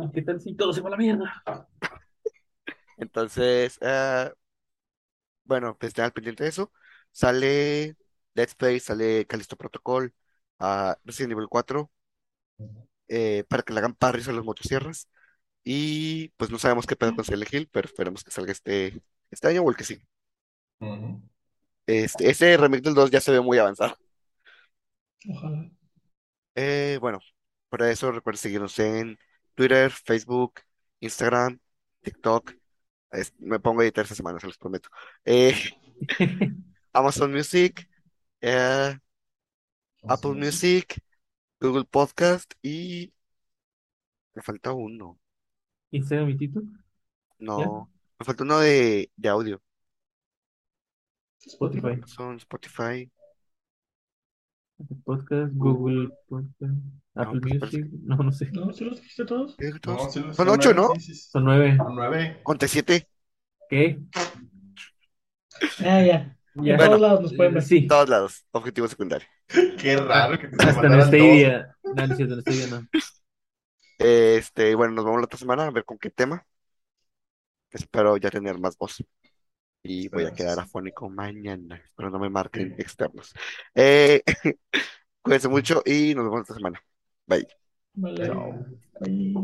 ¿Y qué tal si todo se va a la mierda? Entonces, ah, bueno, pues estén al pendiente de eso. Sale Dead Space, sale Callisto Protocol, ah, Resident Evil 4, eh, para que le hagan parries a las motosierras. Y pues no sabemos qué pedo con Silent Hill, pero esperemos que salga este, este año o el que sí. Ujú. Este, ese remake del 2 ya se ve muy avanzado. Ojalá. Eh, bueno, para eso recuerden seguirnos en Twitter, Facebook, Instagram, TikTok. Es- me pongo a editar esta semana, se los prometo. Eh, Amazon Music, eh, Apple Music, Google Podcast y me falta uno. Instagram y Tito, No, me falta uno de, de audio. Spotify, Son Spotify. Podcast, Google Podcast, Apple pues, parece- Music, no, no sé. ¿No? ¿Sí los dijiste todos? Son ocho, nueve, ¿no? sí, sí, sí. Son nueve. Son nueve. Conté siete, ¿Qué? Ah, ya. Ya. En Bueno, todos lados nos pueden ver. Sí, en todos lados. Objetivo secundario. Qué raro que te hasta en mandaran este día. No, no es cierto, en este día no. Este, bueno, nos vemos la otra semana a ver con qué tema. Espero ya tener más voz. Y voy a quedar afónico mañana. Espero no me marquen externos. Eh, cuídense mucho y nos vemos esta semana. Bye. Vale. Chao. Bye.